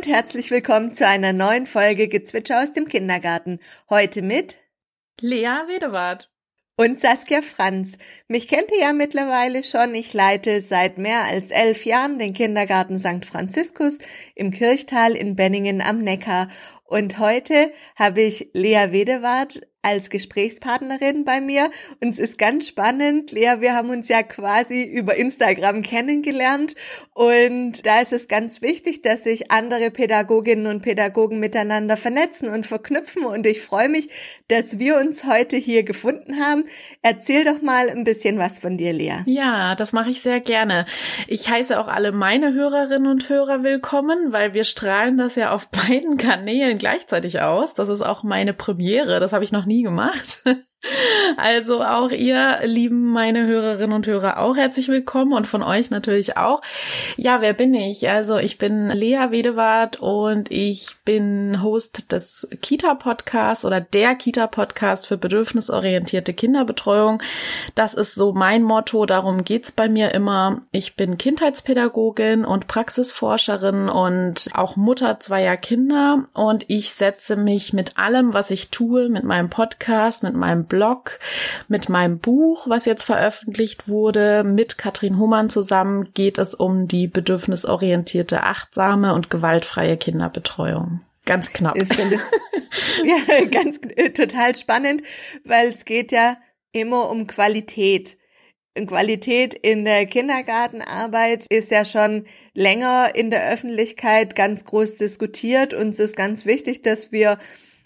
Und herzlich willkommen zu einer neuen Folge Gezwitscher aus dem Kindergarten. Heute mit Lea Wedewart und Saskia Franz. Mich kennt ihr ja mittlerweile schon. Ich leite seit mehr als elf Jahren den Kindergarten St. Franziskus im Kirchtal in Benningen am Neckar. Und heute habe ich Lea Wedewart als Gesprächspartnerin bei mir. Und es ist ganz spannend. Lea, wir haben uns ja quasi über Instagram kennengelernt. Und da ist es ganz wichtig, dass sich andere Pädagoginnen und Pädagogen miteinander vernetzen und verknüpfen. Und ich freue mich, dass wir uns heute hier gefunden haben. Erzähl doch mal ein bisschen was von dir, Lea. Ja, das mache ich sehr gerne. Ich heiße auch alle meine Hörerinnen und Hörer willkommen, weil wir strahlen das ja auf beiden Kanälen gleichzeitig aus. Das ist auch meine Premiere. Das habe ich noch nie gemacht. Also auch ihr, lieben meine Hörerinnen und Hörer, auch herzlich willkommen und von euch natürlich auch. Ja, wer bin ich? Also ich bin Lea Wedewart und ich bin Host des Kita-Podcasts oder der Kita-Podcast für bedürfnisorientierte Kinderbetreuung. Das ist so mein Motto, darum geht's bei mir immer. Ich bin Kindheitspädagogin und Praxisforscherin und auch Mutter zweier Kinder und ich setze mich mit allem, was ich tue, mit meinem Podcast, mit meinem Blog, mit meinem Buch, was jetzt veröffentlicht wurde, mit Katrin Humann zusammen geht es um die bedürfnisorientierte, achtsame und gewaltfreie Kinderbetreuung. Ganz knapp. Ich finde es ja, ganz äh, total spannend, weil es geht ja immer um Qualität. Qualität in der Kindergartenarbeit ist ja schon länger in der Öffentlichkeit ganz groß diskutiert. Uns ist ganz wichtig, dass wir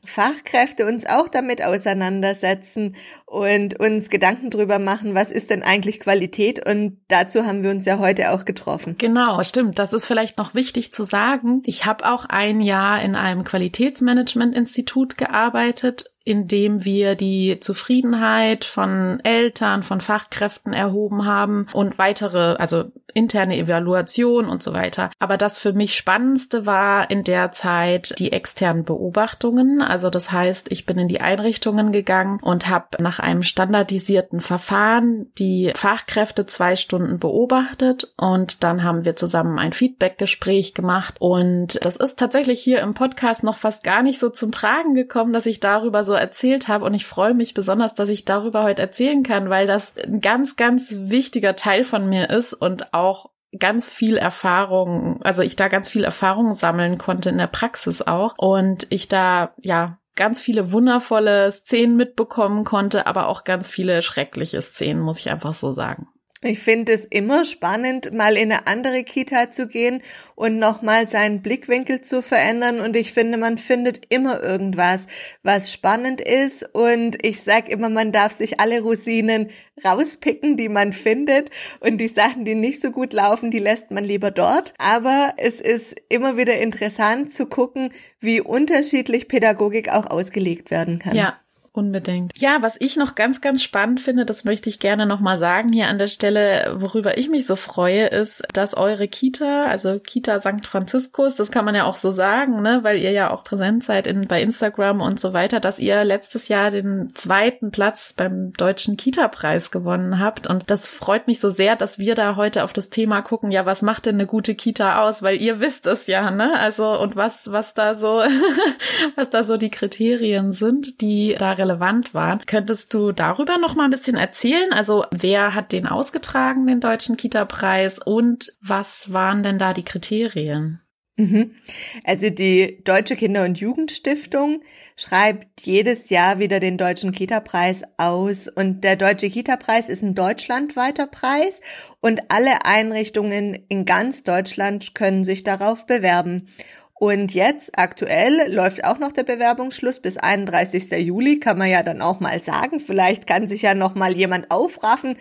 Fachkräfte uns auch damit auseinandersetzen und uns Gedanken drüber machen, was ist denn eigentlich Qualität und dazu haben wir uns ja heute auch getroffen. Genau, stimmt. Das ist vielleicht noch wichtig zu sagen. Ich habe auch ein Jahr in einem Qualitätsmanagement-Institut gearbeitet indem wir die Zufriedenheit von Eltern, von Fachkräften erhoben haben und weitere, also interne Evaluation und so weiter. Aber das für mich Spannendste war in der Zeit die externen Beobachtungen. Also das heißt, ich bin in die Einrichtungen gegangen und habe nach einem standardisierten Verfahren die Fachkräfte zwei Stunden beobachtet und dann haben wir zusammen ein Feedbackgespräch gemacht und das ist tatsächlich hier im Podcast noch fast gar nicht so zum Tragen gekommen, dass ich darüber so erzählt habe. Und ich freue mich besonders, dass ich darüber heute erzählen kann, weil das ein ganz, ganz wichtiger Teil von mir ist und auch ganz viel Erfahrung, also ich da ganz viel Erfahrung sammeln konnte in der Praxis auch und ich da ja ganz viele wundervolle Szenen mitbekommen konnte, aber auch ganz viele schreckliche Szenen, muss ich einfach so sagen. Ich finde es immer spannend, mal in eine andere Kita zu gehen und nochmal seinen Blickwinkel zu verändern. Und ich finde, man findet immer irgendwas, was spannend ist. Und ich sag immer, man darf sich alle Rosinen rauspicken, die man findet. Und die Sachen, die nicht so gut laufen, die lässt man lieber dort. Aber es ist immer wieder interessant zu gucken, wie unterschiedlich Pädagogik auch ausgelegt werden kann. Ja, Unbedingt. Ja, was ich noch ganz, ganz spannend finde, das möchte ich gerne nochmal sagen hier an der Stelle, worüber ich mich so freue, ist, dass eure Kita, also Kita St. Franziskus, das kann man ja auch so sagen, ne, weil ihr ja auch präsent seid in, bei Instagram und so weiter, dass ihr letztes Jahr den zweiten Platz beim Deutschen Kita-Preis gewonnen habt. Und das freut mich so sehr, dass wir da heute auf das Thema gucken, ja, was macht denn eine gute Kita aus? Weil ihr wisst es ja, ne? Also, und was, was da so, was da so die Kriterien sind, die da relevant waren. Könntest du darüber noch mal ein bisschen erzählen? Also wer hat den ausgetragen, den deutschen Kita-Preis und was waren denn da die Kriterien? Mhm. Also die Deutsche Kinder- und Jugendstiftung schreibt jedes Jahr wieder den Deutschen Kita-Preis aus. Und der Deutsche Kita-Preis ist ein deutschlandweiter Preis und alle Einrichtungen in ganz Deutschland können sich darauf bewerben. Und jetzt aktuell läuft auch noch der Bewerbungsschluss bis 31. Juli, kann man ja dann auch mal sagen. Vielleicht kann sich ja noch mal jemand aufraffen,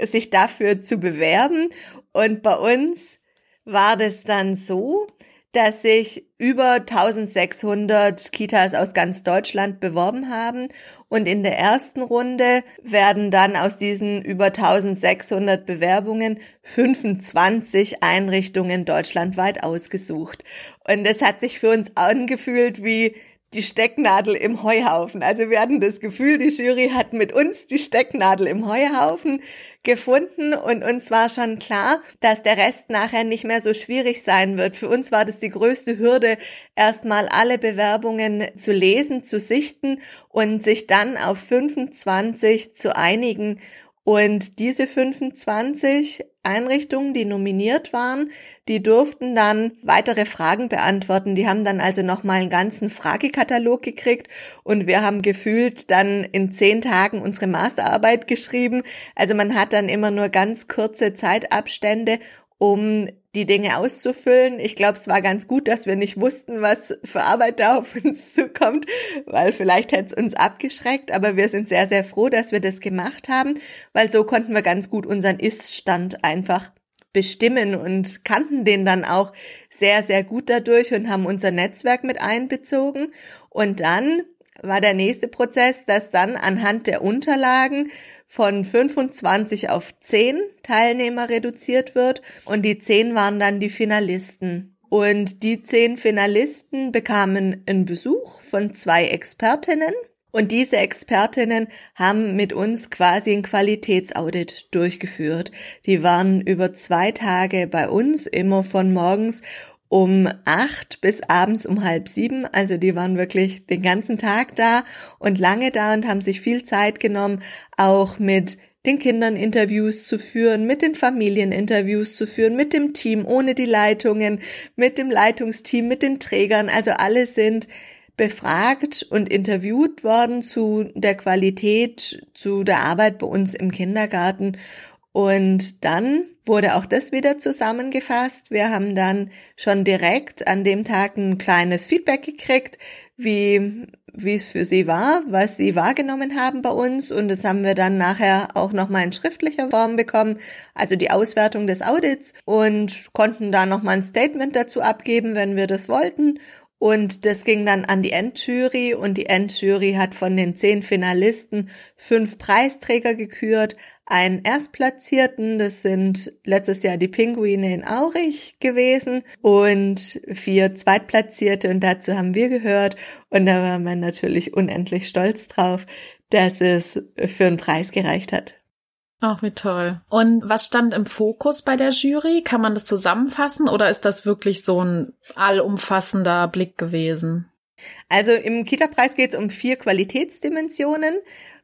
sich dafür zu bewerben. Und bei uns war das dann so, dass sich über 1600 Kitas aus ganz Deutschland beworben haben und in der ersten Runde werden dann aus diesen über 1600 Bewerbungen 25 Einrichtungen deutschlandweit ausgesucht. Und es hat sich für uns angefühlt wie die Stecknadel im Heuhaufen. Also wir hatten das Gefühl, die Jury hat mit uns die Stecknadel im Heuhaufen gefunden und uns war schon klar, dass der Rest nachher nicht mehr so schwierig sein wird. Für uns war das die größte Hürde, erstmal alle Bewerbungen zu lesen, zu sichten und sich dann auf 25 zu einigen und diese 25 Einrichtungen, die nominiert waren, die durften dann weitere Fragen beantworten. Die haben dann also nochmal einen ganzen Fragekatalog gekriegt und wir haben gefühlt dann in zehn Tagen unsere Masterarbeit geschrieben. Also man hat dann immer nur ganz kurze Zeitabstände um die Dinge auszufüllen. Ich glaube, es war ganz gut, dass wir nicht wussten, was für Arbeit da auf uns zukommt, weil vielleicht hätte es uns abgeschreckt, aber wir sind sehr, sehr froh, dass wir das gemacht haben, weil so konnten wir ganz gut unseren Ist-Stand einfach bestimmen und kannten den dann auch sehr, sehr gut dadurch und haben unser Netzwerk mit einbezogen. Und dann war der nächste Prozess, dass dann anhand der Unterlagen von 25 auf 10 Teilnehmer reduziert wird und die 10 waren dann die Finalisten. Und die 10 Finalisten bekamen einen Besuch von zwei Expertinnen und diese Expertinnen haben mit uns quasi ein Qualitätsaudit durchgeführt. Die waren über zwei Tage bei uns, immer von morgens um acht bis abends um halb sieben. Also die waren wirklich den ganzen Tag da und lange da und haben sich viel Zeit genommen, auch mit den Kindern Interviews zu führen, mit den Familien Interviews zu führen, mit dem Team ohne die Leitungen, mit dem Leitungsteam, mit den Trägern. Also alle sind befragt und interviewt worden zu der Qualität, zu der Arbeit bei uns im Kindergarten. Und dann wurde auch das wieder zusammengefasst. Wir haben dann schon direkt an dem Tag ein kleines Feedback gekriegt, wie, wie es für sie war, was sie wahrgenommen haben bei uns. Und das haben wir dann nachher auch nochmal in schriftlicher Form bekommen, also die Auswertung des Audits und konnten da nochmal ein Statement dazu abgeben, wenn wir das wollten. Und das ging dann an die Endjury und die Endjury hat von den zehn Finalisten fünf Preisträger gekürt, einen Erstplatzierten, das sind letztes Jahr die Pinguine in Aurich gewesen und vier Zweitplatzierte und dazu haben wir gehört und da war man natürlich unendlich stolz drauf, dass es für einen Preis gereicht hat. Ach, wie toll. Und was stand im Fokus bei der Jury? Kann man das zusammenfassen oder ist das wirklich so ein allumfassender Blick gewesen? Also im Kita-Preis geht es um vier Qualitätsdimensionen.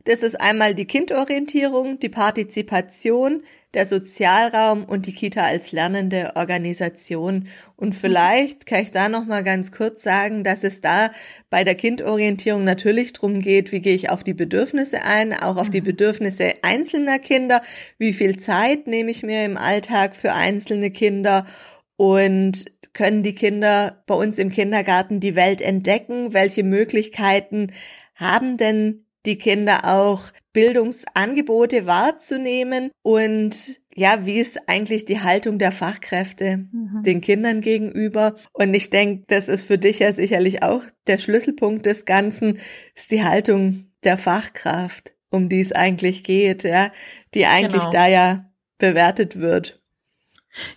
Das ist einmal die Kindorientierung, die Partizipation, der Sozialraum und die Kita als lernende Organisation. Und vielleicht kann ich da noch mal ganz kurz sagen, dass es da bei der Kindorientierung natürlich drum geht, wie gehe ich auf die Bedürfnisse ein, auch auf die mhm. Bedürfnisse einzelner Kinder, wie viel Zeit nehme ich mir im Alltag für einzelne Kinder und können die Kinder bei uns im Kindergarten die Welt entdecken? Welche Möglichkeiten haben denn die Kinder auch Bildungsangebote wahrzunehmen und ja, wie ist eigentlich die Haltung der Fachkräfte mhm. den Kindern gegenüber? Und ich denke, das ist für dich ja sicherlich auch der Schlüsselpunkt des Ganzen, ist die Haltung der Fachkraft, um die es eigentlich geht, ja, die eigentlich genau. da ja bewertet wird.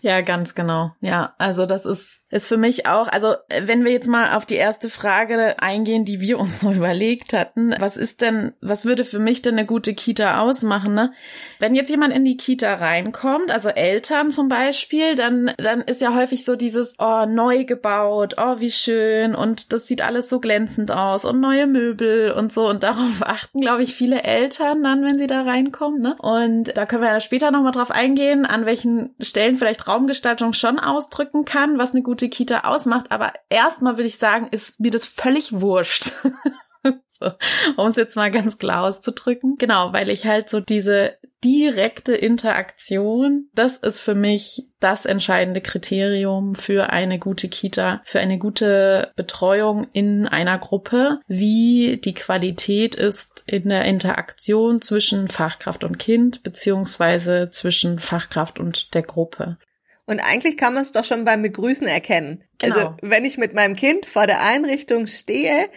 Ja, ganz genau. Ja, also das ist ist für mich auch, also wenn wir jetzt mal auf die erste Frage eingehen, die wir uns so überlegt hatten, was ist denn, was würde für mich denn eine gute Kita ausmachen, ne? Wenn jetzt jemand in die Kita reinkommt, also Eltern zum Beispiel, dann, dann ist ja häufig so dieses, oh, neu gebaut, oh, wie schön und das sieht alles so glänzend aus und neue Möbel und so und darauf achten, glaube ich, viele Eltern dann, wenn sie da reinkommen, ne? Und da können wir ja später nochmal drauf eingehen, an welchen Stellen vielleicht Raumgestaltung schon ausdrücken kann, was eine gute gute Kita ausmacht. Aber erstmal würde ich sagen, ist mir das völlig wurscht. so, um es jetzt mal ganz klar auszudrücken. Genau, weil ich halt so diese direkte Interaktion, das ist für mich das entscheidende Kriterium für eine gute Kita, für eine gute Betreuung in einer Gruppe, wie die Qualität ist in der Interaktion zwischen Fachkraft und Kind, beziehungsweise zwischen Fachkraft und der Gruppe. Und eigentlich kann man es doch schon beim Begrüßen erkennen. Also, genau. Also wenn ich mit meinem Kind vor der Einrichtung stehe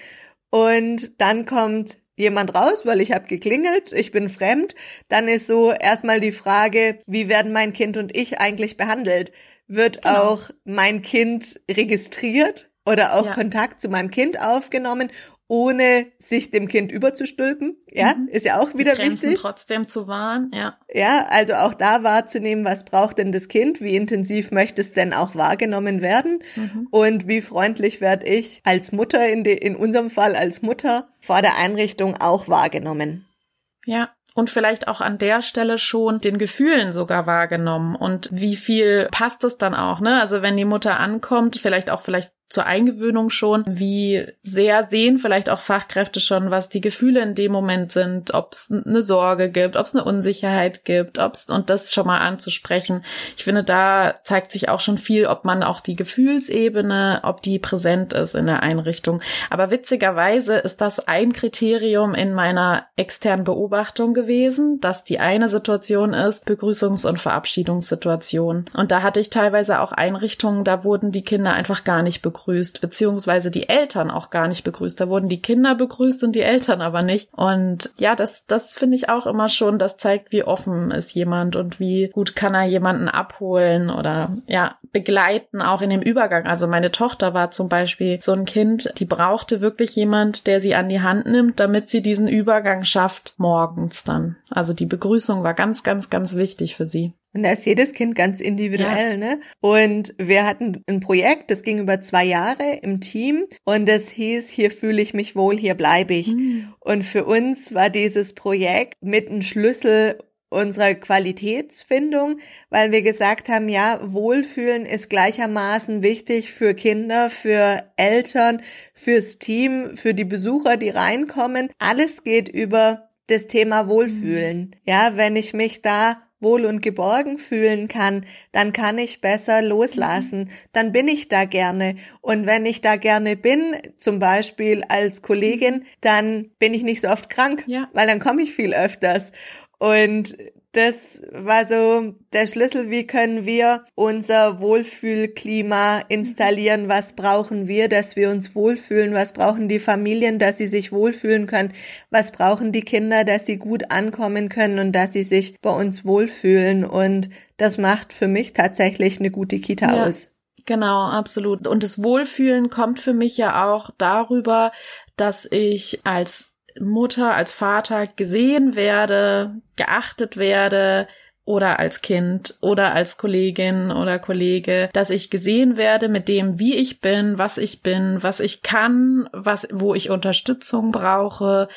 und dann kommt jemand raus, weil ich habe geklingelt, ich bin fremd, dann ist so erstmal die Frage, wie werden mein Kind und ich eigentlich behandelt? Wird genau. auch mein Kind registriert oder auch ja. Kontakt zu meinem Kind aufgenommen ohne sich dem Kind überzustülpen. Ja, mhm. ist ja auch wieder Die Grenzen wichtig. trotzdem zu wahren, ja. Ja, also auch da wahrzunehmen, was braucht denn das Kind? Wie intensiv möchte es denn auch wahrgenommen werden? Mhm. Und wie freundlich werde ich als Mutter, in, de, in unserem Fall als Mutter, vor der Einrichtung auch wahrgenommen? Ja, und vielleicht auch an der Stelle schon den Gefühlen sogar wahrgenommen und wie viel passt es dann auch, ne? Also wenn die Mutter ankommt, vielleicht auch vielleicht zur Eingewöhnung schon, wie sehr sehen vielleicht auch Fachkräfte schon, was die Gefühle in dem Moment sind, ob es eine Sorge gibt, ob es eine Unsicherheit gibt, ob es und das schon mal anzusprechen. Ich finde, da zeigt sich auch schon viel, ob man auch die Gefühlsebene, ob die präsent ist in der Einrichtung. Aber witzigerweise ist das ein Kriterium in meiner externen Beobachtung gewesen, dass die eine Situation ist Begrüßungs- und Verabschiedungssituation. Und da hatte ich teilweise auch Einrichtungen, da wurden die Kinder einfach gar nicht begrüßt begrüßt, beziehungsweise die Eltern auch gar nicht begrüßt. Da wurden die Kinder begrüßt und die Eltern aber nicht. Und ja, das, das finde ich auch immer schon, das zeigt, wie offen ist jemand und wie gut kann er jemanden abholen oder ja, begleiten, auch in dem Übergang. Also meine Tochter war zum Beispiel so ein Kind, die brauchte wirklich jemand, der sie an die Hand nimmt, damit sie diesen Übergang schafft morgens dann. Also die Begrüßung war ganz, ganz, ganz wichtig für sie. Und da ist jedes Kind ganz individuell, ja. ne? Und wir hatten ein Projekt, das ging über zwei Jahre im Team und das hieß, hier fühle ich mich wohl, hier bleibe ich. Mhm. Und für uns war dieses Projekt mit ein Schlüssel unserer Qualitätsfindung, weil wir gesagt haben, ja, Wohlfühlen ist gleichermaßen wichtig für Kinder, für Eltern, fürs Team, für die Besucher, die reinkommen. Alles geht über das Thema Wohlfühlen. Mhm. Ja, wenn ich mich da wohl und geborgen fühlen kann, dann kann ich besser loslassen, dann bin ich da gerne. Und wenn ich da gerne bin, zum Beispiel als Kollegin, dann bin ich nicht so oft krank, ja. weil dann komme ich viel öfters. Und das war so der Schlüssel, wie können wir unser Wohlfühlklima installieren, was brauchen wir, dass wir uns wohlfühlen, was brauchen die Familien, dass sie sich wohlfühlen können, was brauchen die Kinder, dass sie gut ankommen können und dass sie sich bei uns wohlfühlen. Und das macht für mich tatsächlich eine gute Kita ja. aus. Genau, absolut. Und das Wohlfühlen kommt für mich ja auch darüber, dass ich als Mutter, als Vater gesehen werde, geachtet werde, oder als Kind oder als Kollegin oder Kollege, dass ich gesehen werde mit dem, wie ich bin, was ich bin, was ich kann, was, wo ich Unterstützung brauche,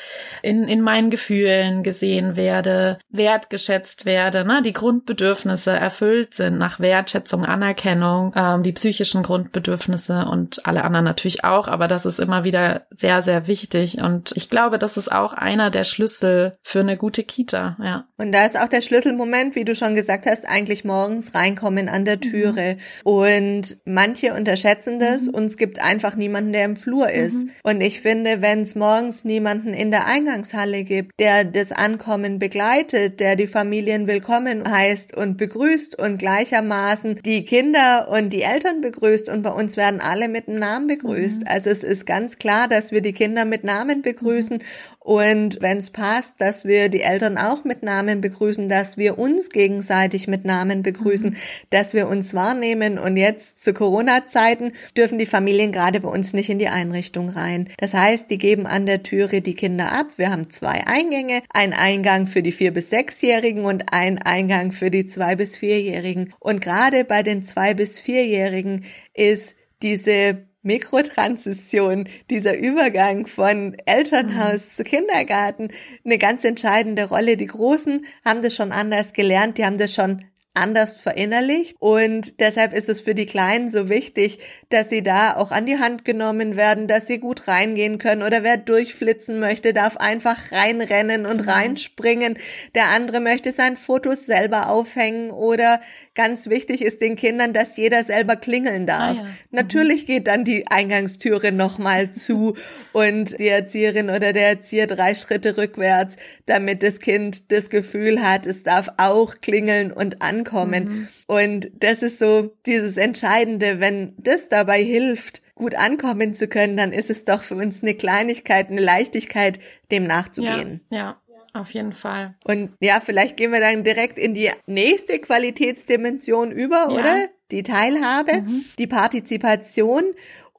in, in meinen Gefühlen gesehen werde, wertgeschätzt werde, ne, die Grundbedürfnisse erfüllt sind nach Wertschätzung, Anerkennung, ähm, die psychischen Grundbedürfnisse und alle anderen natürlich auch, aber das ist immer wieder sehr, sehr wichtig und ich glaube, das ist auch einer der Schlüssel für eine gute Kita, ja. Und da ist auch der Schlüsselmoment, wie wie du schon gesagt hast, eigentlich morgens reinkommen an der Türe. Mhm. Und manche unterschätzen das mhm. und es gibt einfach niemanden, der im Flur ist. Mhm. Und ich finde, wenn es morgens niemanden in der Eingangshalle gibt, der das Ankommen begleitet, der die Familien willkommen heißt und begrüßt und gleichermaßen die Kinder und die Eltern begrüßt und bei uns werden alle mit einem Namen begrüßt. Mhm. Also es ist ganz klar, dass wir die Kinder mit Namen begrüßen mhm. Und wenn es passt, dass wir die Eltern auch mit Namen begrüßen, dass wir uns gegenseitig mit Namen begrüßen, mhm. dass wir uns wahrnehmen. Und jetzt zu Corona-Zeiten dürfen die Familien gerade bei uns nicht in die Einrichtung rein. Das heißt, die geben an der Türe die Kinder ab. Wir haben zwei Eingänge, ein Eingang für die vier bis sechsjährigen und ein Eingang für die zwei bis vierjährigen. Und gerade bei den zwei bis vierjährigen ist diese Mikrotransition, dieser Übergang von Elternhaus mhm. zu Kindergarten eine ganz entscheidende Rolle. Die Großen haben das schon anders gelernt, die haben das schon anders verinnerlicht und deshalb ist es für die Kleinen so wichtig, dass sie da auch an die Hand genommen werden, dass sie gut reingehen können oder wer durchflitzen möchte, darf einfach reinrennen und mhm. reinspringen. Der andere möchte sein Fotos selber aufhängen oder ganz wichtig ist den Kindern, dass jeder selber klingeln darf. Ah, ja. Natürlich mhm. geht dann die Eingangstüre nochmal zu und die Erzieherin oder der Erzieher drei Schritte rückwärts, damit das Kind das Gefühl hat, es darf auch klingeln und ankommen. Mhm. Und das ist so dieses Entscheidende, wenn das dabei hilft, gut ankommen zu können, dann ist es doch für uns eine Kleinigkeit, eine Leichtigkeit, dem nachzugehen. Ja, ja. Auf jeden Fall. Und ja, vielleicht gehen wir dann direkt in die nächste Qualitätsdimension über, ja. oder? Die Teilhabe, mhm. die Partizipation.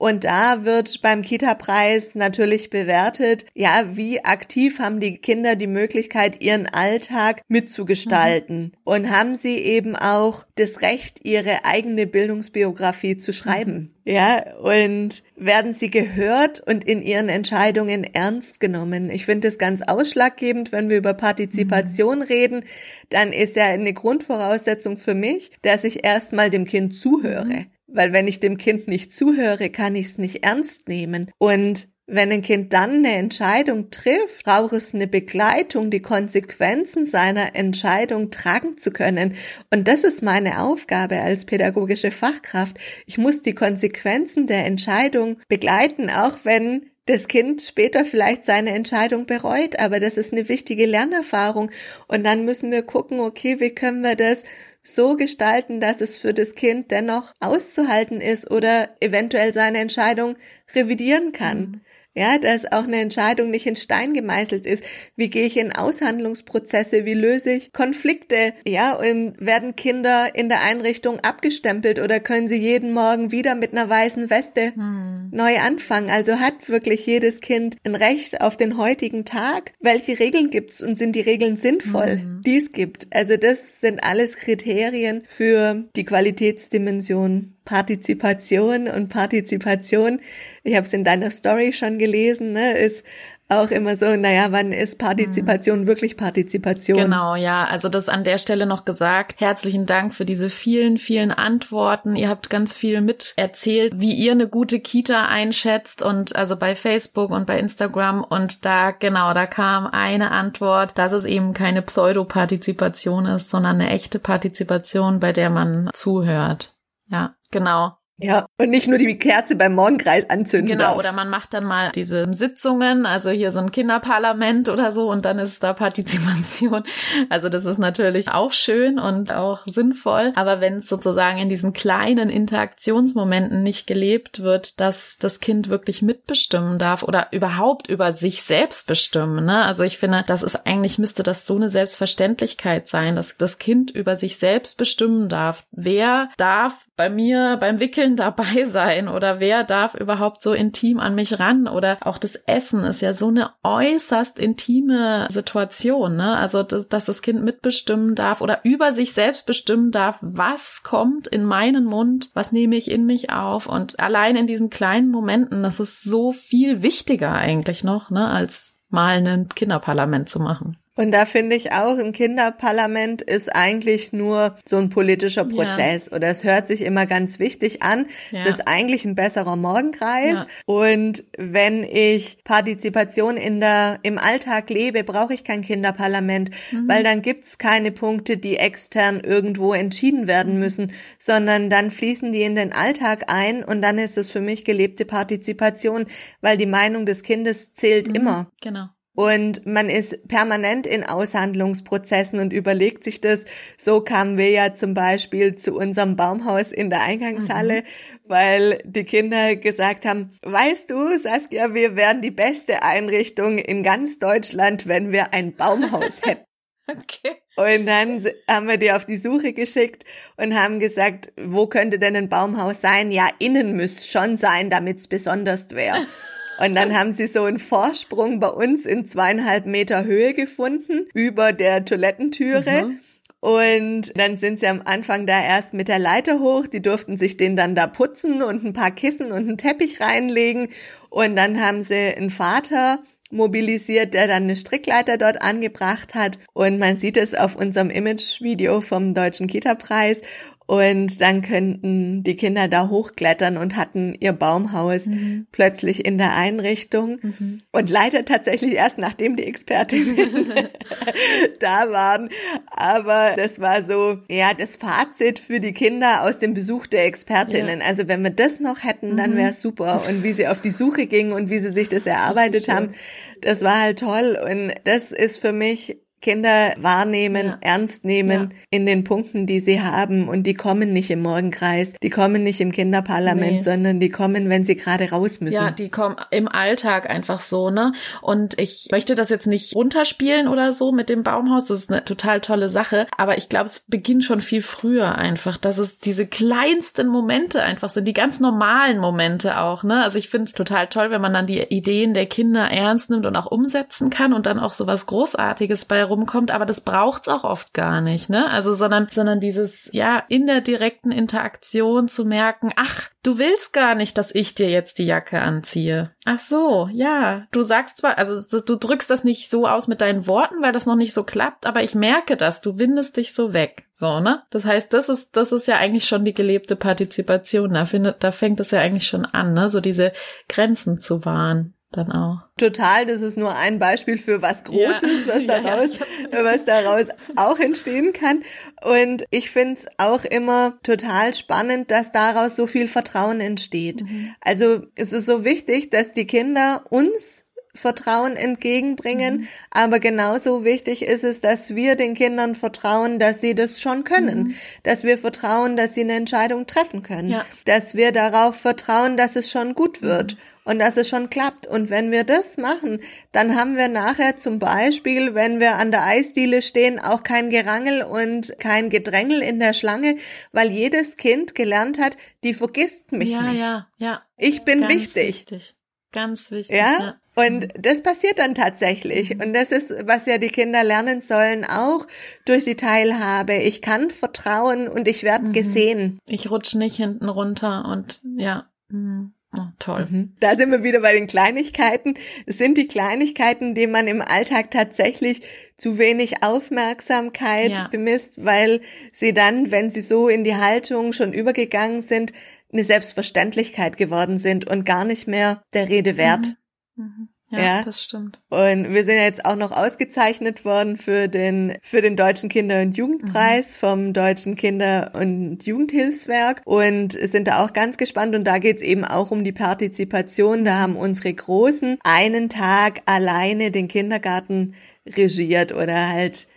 Und da wird beim Kita-Preis natürlich bewertet, ja, wie aktiv haben die Kinder die Möglichkeit, ihren Alltag mitzugestalten mhm. und haben sie eben auch das Recht, ihre eigene Bildungsbiografie zu schreiben. Mhm. Ja, und werden sie gehört und in ihren Entscheidungen ernst genommen. Ich finde es ganz ausschlaggebend, wenn wir über Partizipation mhm. reden, dann ist ja eine Grundvoraussetzung für mich, dass ich erstmal dem Kind zuhöre. Weil wenn ich dem Kind nicht zuhöre, kann ich es nicht ernst nehmen. Und wenn ein Kind dann eine Entscheidung trifft, braucht es eine Begleitung, die Konsequenzen seiner Entscheidung tragen zu können. Und das ist meine Aufgabe als pädagogische Fachkraft. Ich muss die Konsequenzen der Entscheidung begleiten, auch wenn das Kind später vielleicht seine Entscheidung bereut, aber das ist eine wichtige Lernerfahrung. Und dann müssen wir gucken, okay, wie können wir das so gestalten, dass es für das Kind dennoch auszuhalten ist oder eventuell seine Entscheidung revidieren kann. Ja, dass auch eine Entscheidung nicht in Stein gemeißelt ist. Wie gehe ich in Aushandlungsprozesse? Wie löse ich Konflikte? Ja, und werden Kinder in der Einrichtung abgestempelt oder können sie jeden Morgen wieder mit einer weißen Weste hm. neu anfangen? Also hat wirklich jedes Kind ein Recht auf den heutigen Tag? Welche Regeln gibt's und sind die Regeln sinnvoll, hm. die es gibt? Also das sind alles Kriterien für die Qualitätsdimension Partizipation und Partizipation, ich habe es in deiner Story schon gelesen, ne, ist auch immer so, naja, wann ist Partizipation mhm. wirklich Partizipation? Genau, ja. Also das an der Stelle noch gesagt. Herzlichen Dank für diese vielen, vielen Antworten. Ihr habt ganz viel mit erzählt, wie ihr eine gute Kita einschätzt und also bei Facebook und bei Instagram und da, genau, da kam eine Antwort, dass es eben keine Pseudopartizipation ist, sondern eine echte Partizipation, bei der man zuhört. Ja, genau. Ja, und nicht nur die Kerze beim Morgenkreis anzünden. Genau, darf. oder man macht dann mal diese Sitzungen, also hier so ein Kinderparlament oder so und dann ist da Partizipation. Also das ist natürlich auch schön und auch sinnvoll. Aber wenn es sozusagen in diesen kleinen Interaktionsmomenten nicht gelebt wird, dass das Kind wirklich mitbestimmen darf oder überhaupt über sich selbst bestimmen, ne? Also ich finde, das ist eigentlich müsste das so eine Selbstverständlichkeit sein, dass das Kind über sich selbst bestimmen darf. Wer darf bei mir beim Wickeln dabei sein oder wer darf überhaupt so intim an mich ran oder auch das Essen ist ja so eine äußerst intime Situation, ne? Also dass, dass das Kind mitbestimmen darf oder über sich selbst bestimmen darf, was kommt in meinen Mund, was nehme ich in mich auf und allein in diesen kleinen Momenten, das ist so viel wichtiger eigentlich noch, ne, als mal ein Kinderparlament zu machen. Und da finde ich auch, ein Kinderparlament ist eigentlich nur so ein politischer Prozess ja. oder es hört sich immer ganz wichtig an. Ja. Es ist eigentlich ein besserer Morgenkreis. Ja. Und wenn ich Partizipation in der, im Alltag lebe, brauche ich kein Kinderparlament, mhm. weil dann gibt's keine Punkte, die extern irgendwo entschieden werden mhm. müssen, sondern dann fließen die in den Alltag ein und dann ist es für mich gelebte Partizipation, weil die Meinung des Kindes zählt mhm. immer. Genau. Und man ist permanent in Aushandlungsprozessen und überlegt sich das. So kamen wir ja zum Beispiel zu unserem Baumhaus in der Eingangshalle, mhm. weil die Kinder gesagt haben, weißt du, Saskia, wir wären die beste Einrichtung in ganz Deutschland, wenn wir ein Baumhaus hätten. Okay. Und dann haben wir die auf die Suche geschickt und haben gesagt, wo könnte denn ein Baumhaus sein? Ja, innen müsste schon sein, damit es besonders wäre. Und dann haben sie so einen Vorsprung bei uns in zweieinhalb Meter Höhe gefunden über der Toilettentüre. Mhm. Und dann sind sie am Anfang da erst mit der Leiter hoch. Die durften sich den dann da putzen und ein paar Kissen und einen Teppich reinlegen. Und dann haben sie einen Vater mobilisiert, der dann eine Strickleiter dort angebracht hat. Und man sieht es auf unserem Image-Video vom Deutschen Kita-Preis. Und dann könnten die Kinder da hochklettern und hatten ihr Baumhaus mhm. plötzlich in der Einrichtung. Mhm. Und leider tatsächlich erst nachdem die Expertinnen da waren. Aber das war so, ja, das Fazit für die Kinder aus dem Besuch der Expertinnen. Ja. Also wenn wir das noch hätten, dann mhm. wäre super. Und wie sie auf die Suche gingen und wie sie sich das erarbeitet haben, das war halt toll. Und das ist für mich Kinder wahrnehmen, ja. ernst nehmen ja. in den Punkten, die sie haben. Und die kommen nicht im Morgenkreis, die kommen nicht im Kinderparlament, nee. sondern die kommen, wenn sie gerade raus müssen. Ja, die kommen im Alltag einfach so, ne? Und ich möchte das jetzt nicht runterspielen oder so mit dem Baumhaus. Das ist eine total tolle Sache. Aber ich glaube, es beginnt schon viel früher einfach, dass es diese kleinsten Momente einfach sind, die ganz normalen Momente auch, ne? Also ich finde es total toll, wenn man dann die Ideen der Kinder ernst nimmt und auch umsetzen kann und dann auch so was Großartiges bei rumkommt, aber das braucht's auch oft gar nicht, ne? Also, sondern, sondern dieses, ja, in der direkten Interaktion zu merken, ach, du willst gar nicht, dass ich dir jetzt die Jacke anziehe. Ach so, ja. Du sagst zwar, also du drückst das nicht so aus mit deinen Worten, weil das noch nicht so klappt, aber ich merke das, du windest dich so weg. So, ne? Das heißt, das ist, das ist ja eigentlich schon die gelebte Partizipation. Da findet, da fängt es ja eigentlich schon an, ne? So diese Grenzen zu wahren dann auch. Total, das ist nur ein Beispiel für was Großes, ja. was daraus, ja, was daraus auch entstehen kann. Und ich finde es auch immer total spannend, dass daraus so viel Vertrauen entsteht. Mhm. Also es ist so wichtig, dass die Kinder uns Vertrauen entgegenbringen. Mhm. Aber genauso wichtig ist es, dass wir den Kindern vertrauen, dass sie das schon können. Mhm. Dass wir vertrauen, dass sie eine Entscheidung treffen können. Ja. Dass wir darauf vertrauen, dass es schon gut wird. Mhm und dass es schon klappt. Und wenn wir das machen, dann haben wir nachher zum Beispiel, wenn wir an der Eisdiele stehen, auch kein Gerangel und kein Gedrängel in der Schlange, weil jedes Kind gelernt hat, die vergisst mich ja, nicht. Ja, ja, Ich bin Ganz wichtig. wichtig. Ganz wichtig. Ja? ja. Und das passiert dann tatsächlich. Und das ist, was ja die Kinder lernen sollen, auch durch die Teilhabe. Ich kann vertrauen und ich werde mhm. gesehen. Ich rutsch nicht hinten runter und ja. Mhm. Oh, toll. Mhm. Da sind wir wieder bei den Kleinigkeiten. Es sind die Kleinigkeiten, denen man im Alltag tatsächlich zu wenig Aufmerksamkeit ja. bemisst, weil sie dann, wenn sie so in die Haltung schon übergegangen sind, eine Selbstverständlichkeit geworden sind und gar nicht mehr der Rede wert. Mhm. Mhm. Ja, ja, das stimmt. Und wir sind ja jetzt auch noch ausgezeichnet worden für den, für den Deutschen Kinder- und Jugendpreis mhm. vom Deutschen Kinder- und Jugendhilfswerk und sind da auch ganz gespannt. Und da geht's eben auch um die Partizipation. Da haben unsere Großen einen Tag alleine den Kindergarten regiert oder halt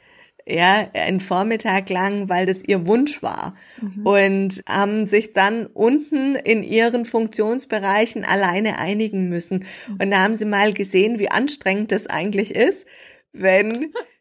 ja, einen Vormittag lang, weil das ihr Wunsch war. Mhm. Und haben sich dann unten in ihren Funktionsbereichen alleine einigen müssen. Mhm. Und da haben sie mal gesehen, wie anstrengend das eigentlich ist, wenn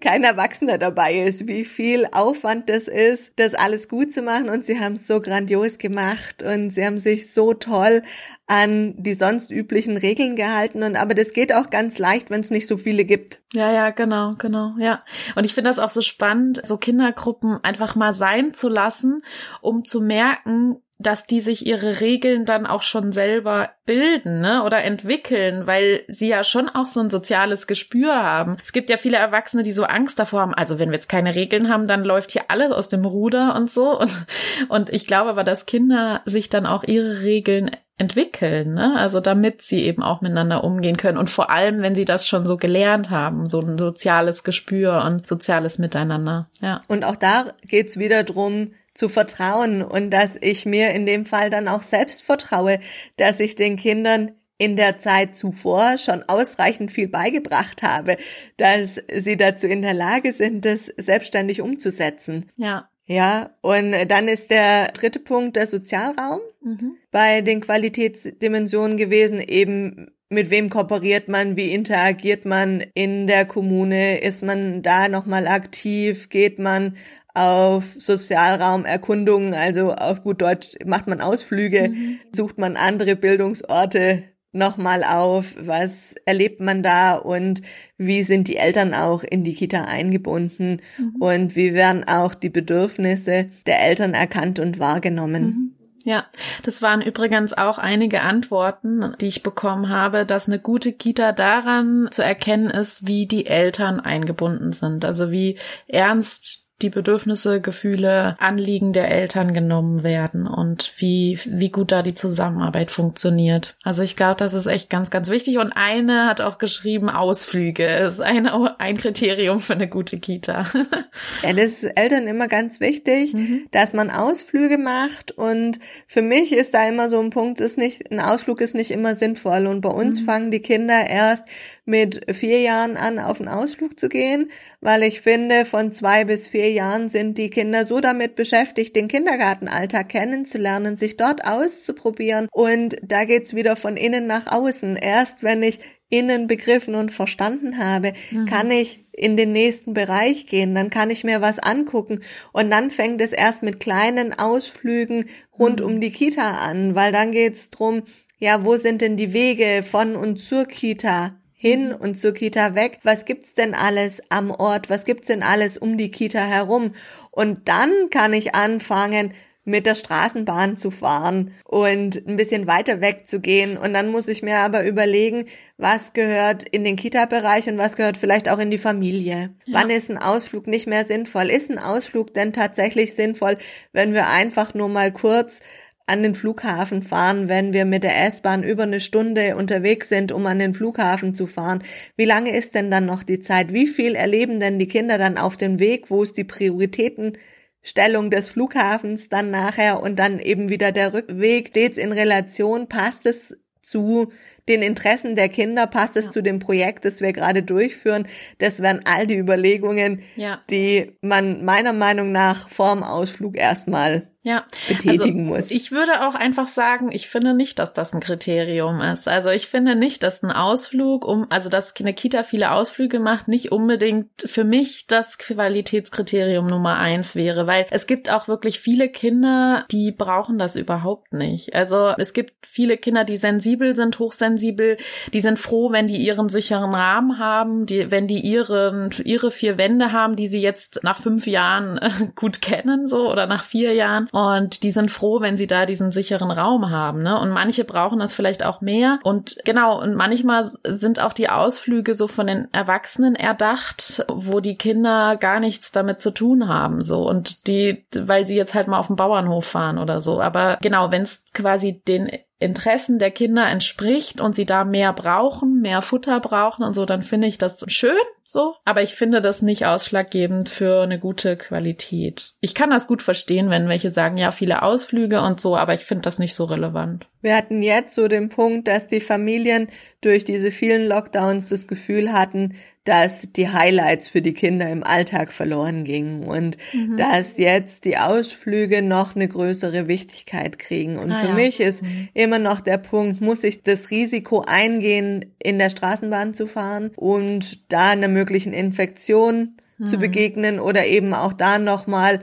kein Erwachsener dabei ist, wie viel Aufwand das ist, das alles gut zu machen und sie haben es so grandios gemacht und sie haben sich so toll an die sonst üblichen Regeln gehalten und aber das geht auch ganz leicht, wenn es nicht so viele gibt. Ja, ja, genau, genau, ja. Und ich finde das auch so spannend, so Kindergruppen einfach mal sein zu lassen, um zu merken, dass die sich ihre Regeln dann auch schon selber bilden ne? oder entwickeln, weil sie ja schon auch so ein soziales Gespür haben. Es gibt ja viele Erwachsene, die so Angst davor haben, also wenn wir jetzt keine Regeln haben, dann läuft hier alles aus dem Ruder und so. Und, und ich glaube aber, dass Kinder sich dann auch ihre Regeln entwickeln, ne? Also damit sie eben auch miteinander umgehen können und vor allem, wenn sie das schon so gelernt haben, so ein soziales Gespür und soziales Miteinander. Ja. Und auch da geht's wieder drum, zu vertrauen und dass ich mir in dem Fall dann auch selbst vertraue, dass ich den Kindern in der Zeit zuvor schon ausreichend viel beigebracht habe, dass sie dazu in der Lage sind, das selbstständig umzusetzen. Ja. Ja, und dann ist der dritte Punkt der Sozialraum mhm. bei den Qualitätsdimensionen gewesen, eben mit wem kooperiert man, wie interagiert man in der Kommune, ist man da nochmal aktiv, geht man auf Sozialraumerkundungen, also auf gut Deutsch macht man Ausflüge, mhm. sucht man andere Bildungsorte nochmal auf, was erlebt man da und wie sind die Eltern auch in die Kita eingebunden mhm. und wie werden auch die Bedürfnisse der Eltern erkannt und wahrgenommen. Mhm. Ja, das waren übrigens auch einige Antworten, die ich bekommen habe, dass eine gute Kita daran zu erkennen ist, wie die Eltern eingebunden sind, also wie ernst die Bedürfnisse, Gefühle, Anliegen der Eltern genommen werden und wie, wie gut da die Zusammenarbeit funktioniert. Also ich glaube, das ist echt ganz, ganz wichtig. Und eine hat auch geschrieben, Ausflüge ist ein, ein Kriterium für eine gute Kita. ja, das ist Eltern immer ganz wichtig, mhm. dass man Ausflüge macht. Und für mich ist da immer so ein Punkt, ist nicht, ein Ausflug ist nicht immer sinnvoll. Und bei uns mhm. fangen die Kinder erst mit vier Jahren an auf einen Ausflug zu gehen, weil ich finde, von zwei bis vier Jahren sind die Kinder so damit beschäftigt, den Kindergartenalltag kennenzulernen, sich dort auszuprobieren. Und da geht's wieder von innen nach außen. Erst wenn ich innen begriffen und verstanden habe, mhm. kann ich in den nächsten Bereich gehen, dann kann ich mir was angucken und dann fängt es erst mit kleinen Ausflügen rund mhm. um die Kita an, weil dann geht's drum, ja, wo sind denn die Wege von und zur Kita? Hin und zur Kita weg. Was gibt's denn alles am Ort? Was gibt's denn alles um die Kita herum? Und dann kann ich anfangen, mit der Straßenbahn zu fahren und ein bisschen weiter weg zu gehen. Und dann muss ich mir aber überlegen, was gehört in den Kita-Bereich und was gehört vielleicht auch in die Familie. Ja. Wann ist ein Ausflug nicht mehr sinnvoll? Ist ein Ausflug denn tatsächlich sinnvoll, wenn wir einfach nur mal kurz an den Flughafen fahren, wenn wir mit der S-Bahn über eine Stunde unterwegs sind, um an den Flughafen zu fahren. Wie lange ist denn dann noch die Zeit? Wie viel erleben denn die Kinder dann auf dem Weg? Wo ist die Prioritäten Stellung des Flughafens dann nachher und dann eben wieder der Rückweg stets in Relation, passt es zu den Interessen der Kinder, passt es ja. zu dem Projekt, das wir gerade durchführen. Das wären all die Überlegungen, ja. die man meiner Meinung nach vorm Ausflug erstmal ja, betätigen also muss. Ich würde auch einfach sagen, ich finde nicht, dass das ein Kriterium ist. Also ich finde nicht, dass ein Ausflug, um, also dass eine Kita viele Ausflüge macht, nicht unbedingt für mich das Qualitätskriterium Nummer eins wäre, weil es gibt auch wirklich viele Kinder, die brauchen das überhaupt nicht. Also es gibt viele Kinder, die sensibel sind, hochsensibel, die sind froh, wenn die ihren sicheren Rahmen haben, die, wenn die ihren, ihre vier Wände haben, die sie jetzt nach fünf Jahren gut kennen, so, oder nach vier Jahren. Und die sind froh, wenn sie da diesen sicheren Raum haben. Ne? Und manche brauchen das vielleicht auch mehr. Und genau, und manchmal sind auch die Ausflüge so von den Erwachsenen erdacht, wo die Kinder gar nichts damit zu tun haben. So. Und die, weil sie jetzt halt mal auf den Bauernhof fahren oder so. Aber genau, wenn es quasi den Interessen der Kinder entspricht und sie da mehr brauchen, mehr Futter brauchen und so, dann finde ich das schön so. Aber ich finde das nicht ausschlaggebend für eine gute Qualität. Ich kann das gut verstehen, wenn welche sagen, ja, viele Ausflüge und so, aber ich finde das nicht so relevant. Wir hatten jetzt so den Punkt, dass die Familien durch diese vielen Lockdowns das Gefühl hatten, dass die Highlights für die Kinder im Alltag verloren gingen und mhm. dass jetzt die Ausflüge noch eine größere Wichtigkeit kriegen. Und ah, für ja. mich ist mhm. immer noch der Punkt, muss ich das Risiko eingehen, in der Straßenbahn zu fahren und da einer möglichen Infektion mhm. zu begegnen oder eben auch da nochmal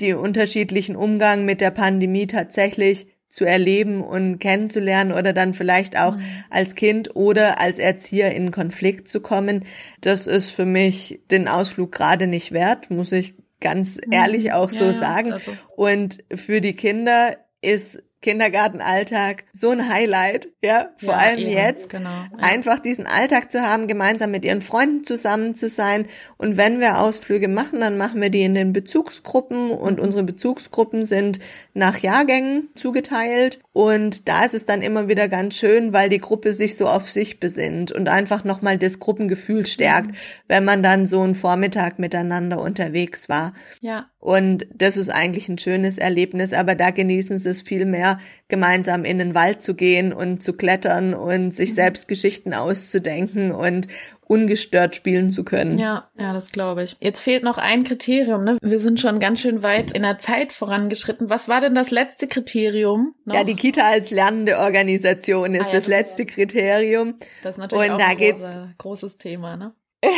die unterschiedlichen Umgang mit der Pandemie tatsächlich zu erleben und kennenzulernen oder dann vielleicht auch mhm. als Kind oder als Erzieher in Konflikt zu kommen. Das ist für mich den Ausflug gerade nicht wert, muss ich ganz mhm. ehrlich auch ja, so sagen. Also. Und für die Kinder ist Kindergartenalltag so ein Highlight, ja, vor ja, allem eben, jetzt, genau, ja. einfach diesen Alltag zu haben, gemeinsam mit ihren Freunden zusammen zu sein. Und wenn wir Ausflüge machen, dann machen wir die in den Bezugsgruppen und unsere Bezugsgruppen sind nach Jahrgängen zugeteilt. Und da ist es dann immer wieder ganz schön, weil die Gruppe sich so auf sich besinnt und einfach nochmal das Gruppengefühl stärkt, mhm. wenn man dann so einen Vormittag miteinander unterwegs war. Ja. Und das ist eigentlich ein schönes Erlebnis, aber da genießen sie es viel mehr, gemeinsam in den Wald zu gehen und zu klettern und sich mhm. selbst Geschichten auszudenken und ungestört spielen zu können. Ja, ja, das glaube ich. Jetzt fehlt noch ein Kriterium, ne? Wir sind schon ganz schön weit in der Zeit vorangeschritten. Was war denn das letzte Kriterium? Noch? Ja, die Kita als lernende Organisation ist ah, ja, das, das, letzte Kriterium. Das ist natürlich und auch ein große, großes Thema, ne?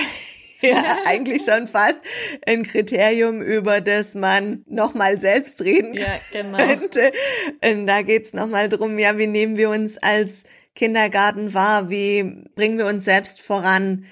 ja, eigentlich schon fast ein Kriterium, über das man nochmal selbst reden ja, genau. könnte. Und da geht's nochmal drum, ja, wie nehmen wir uns als Kindergarten wahr? Wie bringen wir uns selbst voran?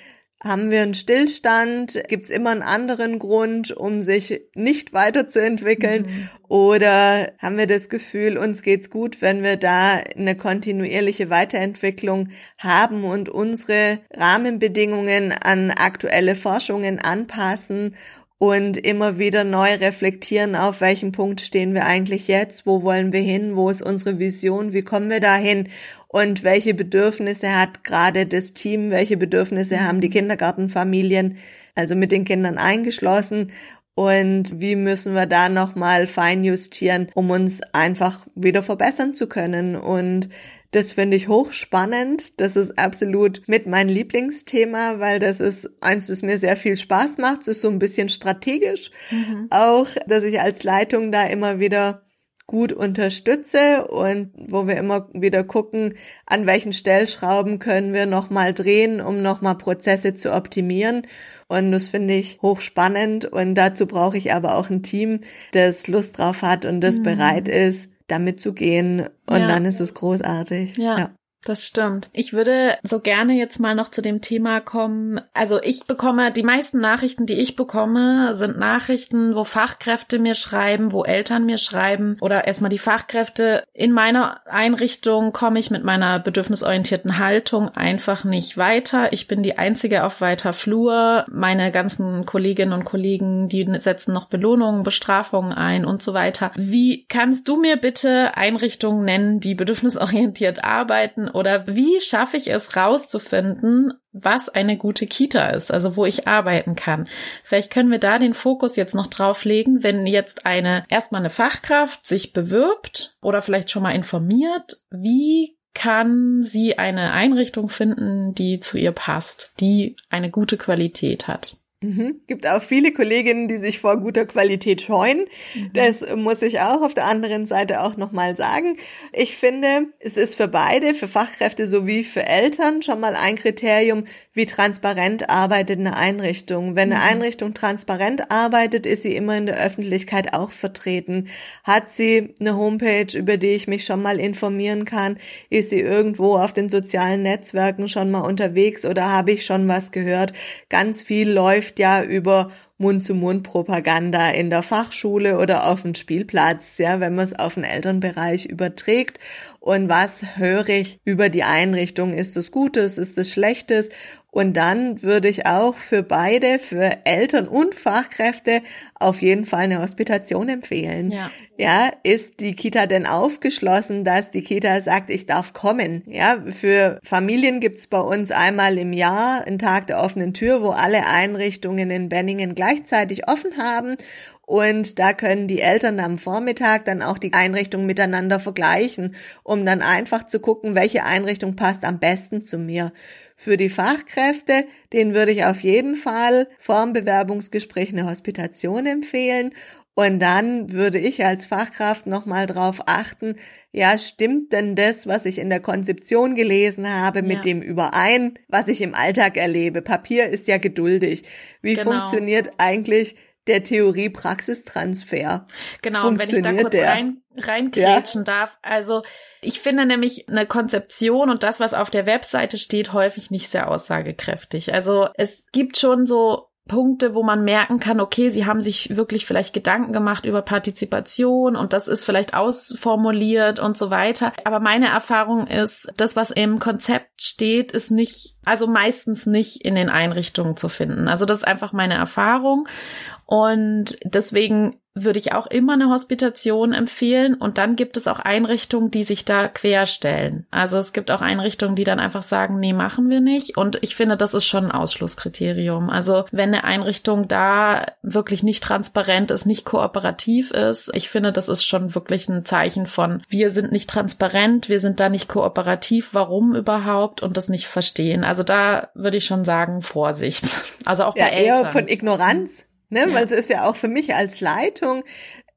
Haben wir einen Stillstand? Gibt es immer einen anderen Grund, um sich nicht weiterzuentwickeln? Mhm. Oder haben wir das Gefühl, uns geht's gut, wenn wir da eine kontinuierliche Weiterentwicklung haben und unsere Rahmenbedingungen an aktuelle Forschungen anpassen und immer wieder neu reflektieren, auf welchem Punkt stehen wir eigentlich jetzt, wo wollen wir hin, wo ist unsere Vision, wie kommen wir dahin? Und welche Bedürfnisse hat gerade das Team, welche Bedürfnisse haben die. Kindergartenfamilien, also mit den Kindern eingeschlossen? Und wie müssen wir da nochmal feinjustieren, um uns einfach wieder verbessern zu können? Und Das finde ich hochspannend. Das ist absolut mit mein Lieblingsthema, weil das ist eins, das mir sehr viel Spaß macht. Es ist so ein bisschen strategisch. Mhm. Auch, dass ich als Leitung da immer wieder gut unterstütze und wo wir immer wieder gucken, an welchen Stellschrauben können wir nochmal drehen, um nochmal Prozesse zu optimieren. Und das finde ich hochspannend und dazu brauche ich aber auch ein Team, das Lust drauf hat und das mhm. bereit ist, damit zu gehen. Und ja. dann ist es großartig. Ja. ja. Das stimmt. Ich würde so gerne jetzt mal noch zu dem Thema kommen. Also ich bekomme, die meisten Nachrichten, die ich bekomme, sind Nachrichten, wo Fachkräfte mir schreiben, wo Eltern mir schreiben oder erstmal die Fachkräfte. In meiner Einrichtung komme ich mit meiner bedürfnisorientierten Haltung einfach nicht weiter. Ich bin die Einzige auf weiter Flur. Meine ganzen Kolleginnen und Kollegen, die setzen noch Belohnungen, Bestrafungen ein und so weiter. Wie kannst du mir bitte Einrichtungen nennen, die bedürfnisorientiert arbeiten oder wie schaffe ich es rauszufinden, was eine gute Kita ist, also wo ich arbeiten kann. Vielleicht können wir da den Fokus jetzt noch drauf legen, wenn jetzt eine erstmal eine Fachkraft sich bewirbt oder vielleicht schon mal informiert, wie kann sie eine Einrichtung finden, die zu ihr passt, die eine gute Qualität hat. Mhm. Gibt auch viele Kolleginnen, die sich vor guter Qualität scheuen. Mhm. Das muss ich auch auf der anderen Seite auch nochmal sagen. Ich finde, es ist für beide, für Fachkräfte sowie für Eltern schon mal ein Kriterium, wie transparent arbeitet eine Einrichtung. Wenn eine mhm. Einrichtung transparent arbeitet, ist sie immer in der Öffentlichkeit auch vertreten. Hat sie eine Homepage, über die ich mich schon mal informieren kann? Ist sie irgendwo auf den sozialen Netzwerken schon mal unterwegs oder habe ich schon was gehört? Ganz viel läuft ja über Mund-zu-Mund-Propaganda in der Fachschule oder auf dem Spielplatz, ja, wenn man es auf den Elternbereich überträgt. Und was höre ich über die Einrichtung? Ist es Gutes? Ist es Schlechtes? Und dann würde ich auch für beide, für Eltern und Fachkräfte auf jeden Fall eine Hospitation empfehlen. Ja. ja, ist die Kita denn aufgeschlossen, dass die Kita sagt, ich darf kommen? Ja, für Familien gibt's bei uns einmal im Jahr einen Tag der offenen Tür, wo alle Einrichtungen in Benningen gleichzeitig offen haben und da können die Eltern am Vormittag dann auch die Einrichtung miteinander vergleichen, um dann einfach zu gucken, welche Einrichtung passt am besten zu mir. Für die Fachkräfte, den würde ich auf jeden Fall vorm Bewerbungsgespräch eine Hospitation empfehlen. Und dann würde ich als Fachkraft nochmal drauf achten, ja, stimmt denn das, was ich in der Konzeption gelesen habe, mit ja. dem überein, was ich im Alltag erlebe? Papier ist ja geduldig. Wie genau. funktioniert eigentlich der Theorie-Praxistransfer. Genau, und wenn ich da kurz der? rein, reinkrätschen ja. darf. Also ich finde nämlich eine Konzeption und das, was auf der Webseite steht, häufig nicht sehr aussagekräftig. Also es gibt schon so Punkte, wo man merken kann, okay, sie haben sich wirklich vielleicht Gedanken gemacht über Partizipation und das ist vielleicht ausformuliert und so weiter. Aber meine Erfahrung ist, das, was im Konzept steht, ist nicht, also meistens nicht in den Einrichtungen zu finden. Also das ist einfach meine Erfahrung. Und deswegen würde ich auch immer eine Hospitation empfehlen. Und dann gibt es auch Einrichtungen, die sich da querstellen. Also es gibt auch Einrichtungen, die dann einfach sagen, nee, machen wir nicht. Und ich finde, das ist schon ein Ausschlusskriterium. Also wenn eine Einrichtung da wirklich nicht transparent ist, nicht kooperativ ist, ich finde, das ist schon wirklich ein Zeichen von, wir sind nicht transparent, wir sind da nicht kooperativ, warum überhaupt und das nicht verstehen. Also da würde ich schon sagen, Vorsicht. Also auch ja, bei Eltern. eher von Ignoranz Ne? Ja. Weil es ist ja auch für mich als Leitung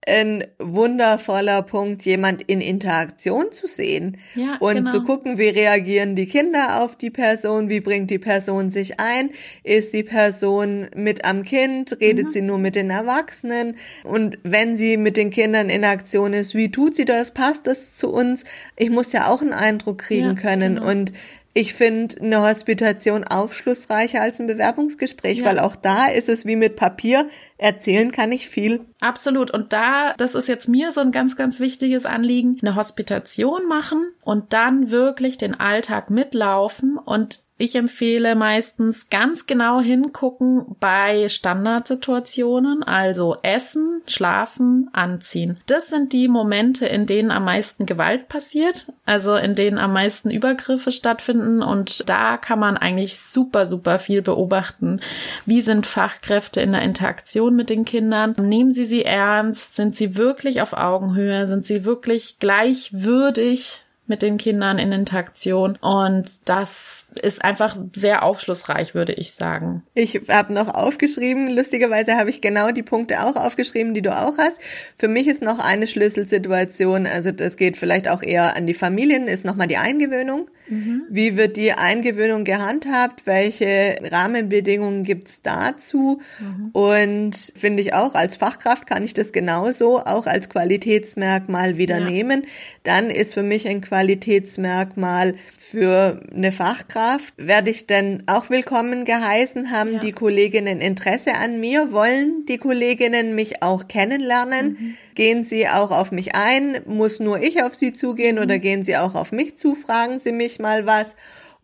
ein wundervoller Punkt, jemand in Interaktion zu sehen ja, und genau. zu gucken, wie reagieren die Kinder auf die Person, wie bringt die Person sich ein, ist die Person mit am Kind, redet mhm. sie nur mit den Erwachsenen und wenn sie mit den Kindern in Aktion ist, wie tut sie das, passt das zu uns? Ich muss ja auch einen Eindruck kriegen ja, können genau. und ich finde eine Hospitation aufschlussreicher als ein Bewerbungsgespräch, ja. weil auch da ist es wie mit Papier. Erzählen kann ich viel. Absolut. Und da, das ist jetzt mir so ein ganz, ganz wichtiges Anliegen, eine Hospitation machen und dann wirklich den Alltag mitlaufen und ich empfehle meistens ganz genau hingucken bei Standardsituationen, also Essen, Schlafen, Anziehen. Das sind die Momente, in denen am meisten Gewalt passiert, also in denen am meisten Übergriffe stattfinden und da kann man eigentlich super, super viel beobachten. Wie sind Fachkräfte in der Interaktion mit den Kindern? Nehmen sie sie ernst? Sind sie wirklich auf Augenhöhe? Sind sie wirklich gleichwürdig mit den Kindern in Interaktion und das ist einfach sehr aufschlussreich, würde ich sagen. Ich habe noch aufgeschrieben, lustigerweise habe ich genau die Punkte auch aufgeschrieben, die du auch hast. Für mich ist noch eine Schlüsselsituation, also das geht vielleicht auch eher an die Familien, ist nochmal die Eingewöhnung. Mhm. Wie wird die Eingewöhnung gehandhabt? Welche Rahmenbedingungen gibt's dazu? Mhm. Und finde ich auch, als Fachkraft kann ich das genauso auch als Qualitätsmerkmal wieder ja. nehmen. Dann ist für mich ein Qualitätsmerkmal für eine Fachkraft. Werde ich denn auch willkommen geheißen? Haben ja. die Kolleginnen Interesse an mir? Wollen die Kolleginnen mich auch kennenlernen? Mhm. Gehen Sie auch auf mich ein? Muss nur ich auf Sie zugehen oder mhm. gehen Sie auch auf mich zu? Fragen Sie mich mal was.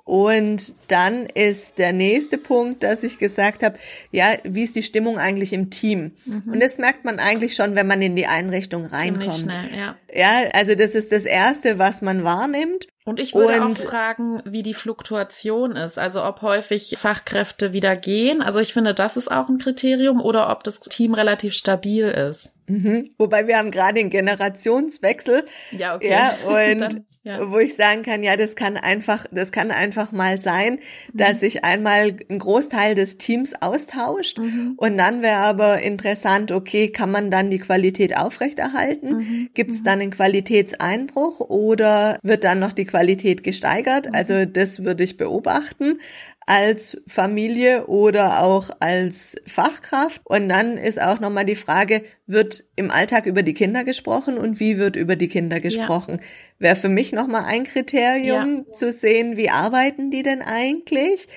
Und dann ist der nächste Punkt, dass ich gesagt habe, ja, wie ist die Stimmung eigentlich im Team? Mhm. Und das merkt man eigentlich schon, wenn man in die Einrichtung reinkommt. Schnell, ja. ja, also das ist das Erste, was man wahrnimmt. Und ich würde und, auch fragen, wie die Fluktuation ist. Also ob häufig Fachkräfte wieder gehen. Also ich finde, das ist auch ein Kriterium oder ob das Team relativ stabil ist. Mhm. Wobei wir haben gerade den Generationswechsel. Ja, okay. Ja, und ja. wo ich sagen kann, ja, das kann einfach, das kann einfach mal sein, mhm. dass sich einmal ein Großteil des Teams austauscht mhm. und dann wäre aber interessant, okay, kann man dann die Qualität aufrechterhalten? Mhm. Gibt es mhm. dann einen Qualitätseinbruch oder wird dann noch die Qualität gesteigert? Mhm. Also das würde ich beobachten als Familie oder auch als Fachkraft. Und dann ist auch nochmal die Frage, wird im Alltag über die Kinder gesprochen und wie wird über die Kinder gesprochen? Ja. Wäre für mich nochmal ein Kriterium ja. zu sehen, wie arbeiten die denn eigentlich?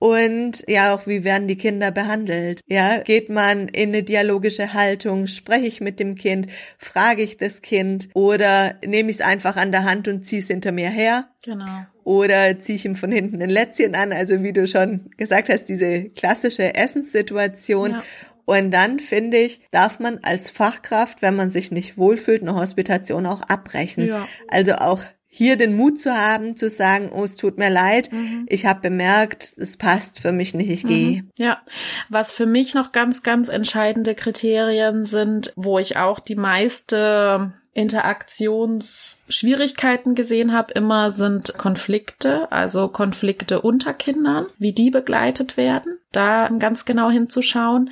Und ja, auch wie werden die Kinder behandelt? Ja, geht man in eine dialogische Haltung? Spreche ich mit dem Kind? Frage ich das Kind? Oder nehme ich es einfach an der Hand und ziehe es hinter mir her? Genau. Oder ziehe ich ihm von hinten ein Lätzchen an? Also wie du schon gesagt hast, diese klassische Essenssituation. Ja. Und dann finde ich, darf man als Fachkraft, wenn man sich nicht wohlfühlt, eine Hospitation auch abbrechen. Ja. Also auch hier den Mut zu haben, zu sagen, oh, es tut mir leid, mhm. ich habe bemerkt, es passt für mich nicht, ich mhm. gehe. Ja, was für mich noch ganz, ganz entscheidende Kriterien sind, wo ich auch die meiste Interaktionsschwierigkeiten gesehen habe, immer sind Konflikte, also Konflikte unter Kindern, wie die begleitet werden, da ganz genau hinzuschauen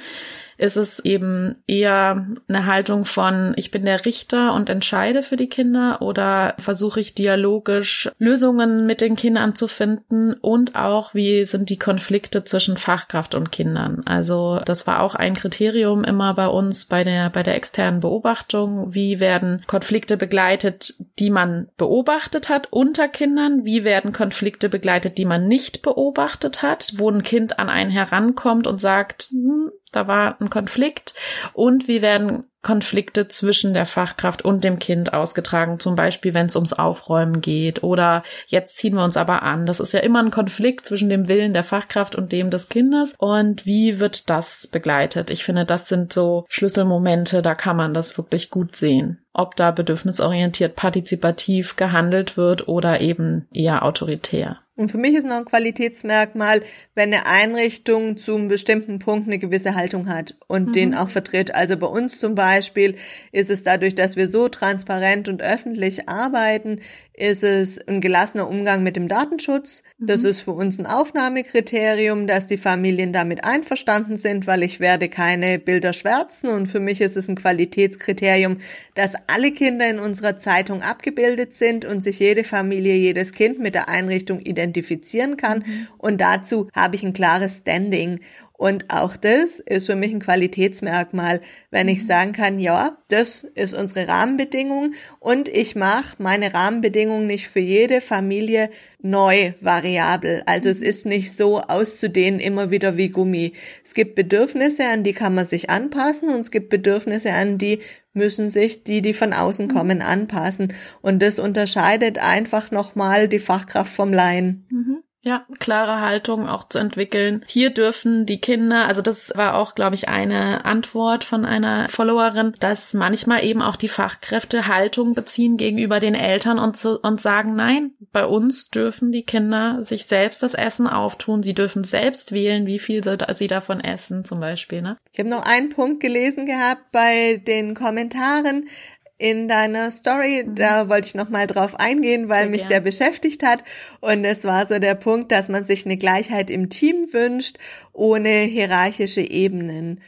ist es eben eher eine Haltung von, ich bin der Richter und entscheide für die Kinder oder versuche ich dialogisch Lösungen mit den Kindern zu finden und auch, wie sind die Konflikte zwischen Fachkraft und Kindern. Also das war auch ein Kriterium immer bei uns bei der, bei der externen Beobachtung. Wie werden Konflikte begleitet, die man beobachtet hat unter Kindern? Wie werden Konflikte begleitet, die man nicht beobachtet hat? Wo ein Kind an einen herankommt und sagt, hm, da war ein Konflikt und wie werden Konflikte zwischen der Fachkraft und dem Kind ausgetragen, zum Beispiel wenn es ums Aufräumen geht oder jetzt ziehen wir uns aber an. Das ist ja immer ein Konflikt zwischen dem Willen der Fachkraft und dem des Kindes und wie wird das begleitet? Ich finde, das sind so Schlüsselmomente, da kann man das wirklich gut sehen ob da bedürfnisorientiert partizipativ gehandelt wird oder eben eher autoritär. Und für mich ist noch ein Qualitätsmerkmal, wenn eine Einrichtung zum bestimmten Punkt eine gewisse Haltung hat und mhm. den auch vertritt. Also bei uns zum Beispiel ist es dadurch, dass wir so transparent und öffentlich arbeiten, ist es ein gelassener Umgang mit dem Datenschutz. Das mhm. ist für uns ein Aufnahmekriterium, dass die Familien damit einverstanden sind, weil ich werde keine Bilder schwärzen und für mich ist es ein Qualitätskriterium, dass alle Kinder in unserer Zeitung abgebildet sind und sich jede Familie, jedes Kind mit der Einrichtung identifizieren kann mhm. und dazu habe ich ein klares Standing. Und auch das ist für mich ein Qualitätsmerkmal, wenn ich mhm. sagen kann, ja, das ist unsere Rahmenbedingung und ich mache meine Rahmenbedingungen nicht für jede Familie neu variabel. Also es mhm. ist nicht so auszudehnen immer wieder wie Gummi. Es gibt Bedürfnisse, an die kann man sich anpassen und es gibt Bedürfnisse, an die müssen sich die, die von außen mhm. kommen, anpassen. Und das unterscheidet einfach nochmal die Fachkraft vom Laien. Mhm. Ja, klare Haltung auch zu entwickeln. Hier dürfen die Kinder, also das war auch, glaube ich, eine Antwort von einer Followerin, dass manchmal eben auch die Fachkräfte Haltung beziehen gegenüber den Eltern und, so, und sagen, nein, bei uns dürfen die Kinder sich selbst das Essen auftun. Sie dürfen selbst wählen, wie viel sie davon essen, zum Beispiel. Ne? Ich habe noch einen Punkt gelesen gehabt bei den Kommentaren in deiner Story, mhm. da wollte ich noch mal drauf eingehen, weil Sehr mich gern. der beschäftigt hat und es war so der Punkt, dass man sich eine Gleichheit im Team wünscht, ohne hierarchische Ebenen.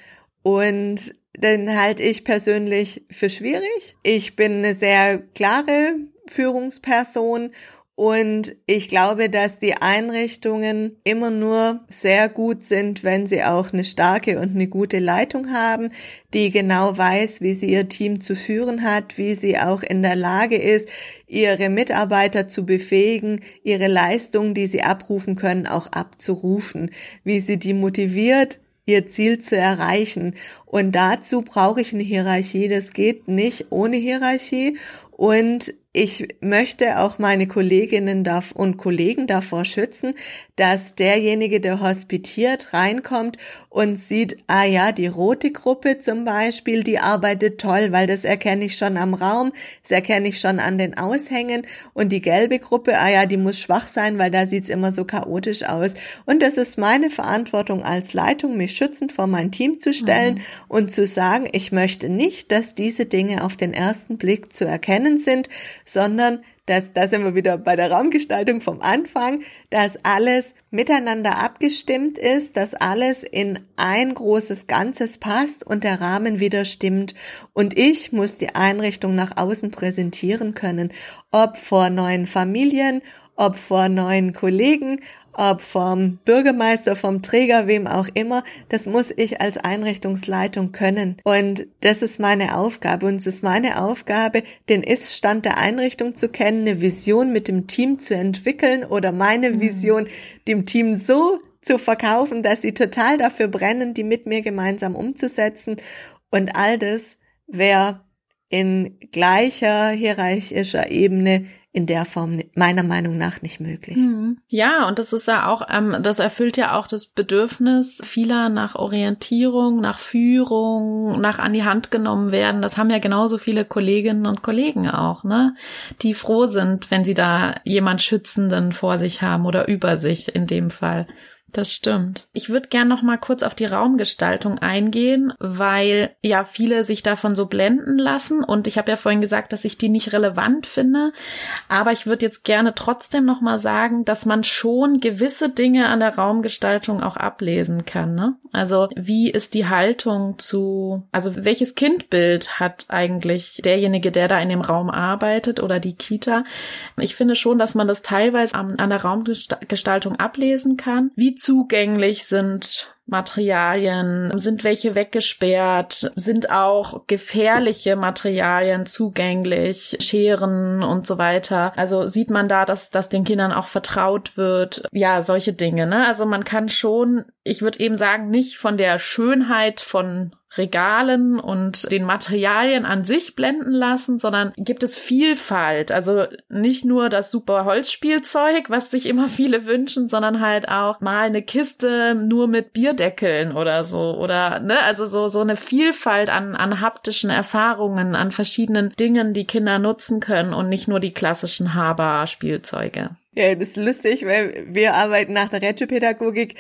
Und den halte ich persönlich für schwierig. Ich bin eine sehr klare Führungsperson und ich glaube, dass die Einrichtungen immer nur sehr gut sind, wenn sie auch eine starke und eine gute Leitung haben, die genau weiß, wie sie ihr Team zu führen hat, wie sie auch in der Lage ist, ihre Mitarbeiter zu befähigen, ihre Leistungen, die sie abrufen können, auch abzurufen, wie sie die motiviert, ihr Ziel zu erreichen. Und dazu brauche ich eine Hierarchie. Das geht nicht ohne Hierarchie. Und ich möchte auch meine Kolleginnen und Kollegen davor schützen, dass derjenige, der hospitiert, reinkommt und sieht, ah ja, die rote Gruppe zum Beispiel, die arbeitet toll, weil das erkenne ich schon am Raum, das erkenne ich schon an den Aushängen und die gelbe Gruppe, ah ja, die muss schwach sein, weil da sieht's immer so chaotisch aus. Und das ist meine Verantwortung als Leitung, mich schützend vor mein Team zu stellen mhm. und zu sagen, ich möchte nicht, dass diese Dinge auf den ersten Blick zu erkennen sind, sondern dass, da sind wir wieder bei der Raumgestaltung vom Anfang, dass alles miteinander abgestimmt ist, dass alles in ein großes Ganzes passt und der Rahmen wieder stimmt. Und ich muss die Einrichtung nach außen präsentieren können, ob vor neuen Familien, ob vor neuen Kollegen, ob vom Bürgermeister, vom Träger, wem auch immer, das muss ich als Einrichtungsleitung können. Und das ist meine Aufgabe. Und es ist meine Aufgabe, den Ist-Stand der Einrichtung zu kennen, eine Vision mit dem Team zu entwickeln oder meine mhm. Vision dem Team so zu verkaufen, dass sie total dafür brennen, die mit mir gemeinsam umzusetzen. Und all das wäre in gleicher hierarchischer Ebene in der Form meiner Meinung nach nicht möglich. Mhm. Ja, und das ist ja auch, ähm, das erfüllt ja auch das Bedürfnis vieler nach Orientierung, nach Führung, nach an die Hand genommen werden. Das haben ja genauso viele Kolleginnen und Kollegen auch, ne? Die froh sind, wenn sie da jemand Schützenden vor sich haben oder über sich in dem Fall. Das stimmt. Ich würde gern noch mal kurz auf die Raumgestaltung eingehen, weil ja viele sich davon so blenden lassen und ich habe ja vorhin gesagt, dass ich die nicht relevant finde, aber ich würde jetzt gerne trotzdem noch mal sagen, dass man schon gewisse Dinge an der Raumgestaltung auch ablesen kann, ne? Also, wie ist die Haltung zu also welches Kindbild hat eigentlich derjenige, der da in dem Raum arbeitet oder die Kita? Ich finde schon, dass man das teilweise an, an der Raumgestaltung ablesen kann. Wie zugänglich sind Materialien, sind welche weggesperrt, sind auch gefährliche Materialien zugänglich, Scheren und so weiter. Also sieht man da, dass das den Kindern auch vertraut wird. Ja, solche Dinge, ne? Also man kann schon, ich würde eben sagen, nicht von der Schönheit von Regalen und den Materialien an sich blenden lassen, sondern gibt es Vielfalt. Also nicht nur das super Holzspielzeug, was sich immer viele wünschen, sondern halt auch mal eine Kiste nur mit Bierdeckeln oder so oder ne, also so so eine Vielfalt an an haptischen Erfahrungen, an verschiedenen Dingen, die Kinder nutzen können und nicht nur die klassischen Haber-Spielzeuge. Ja, das ist lustig, weil wir arbeiten nach der Rätschepädagogik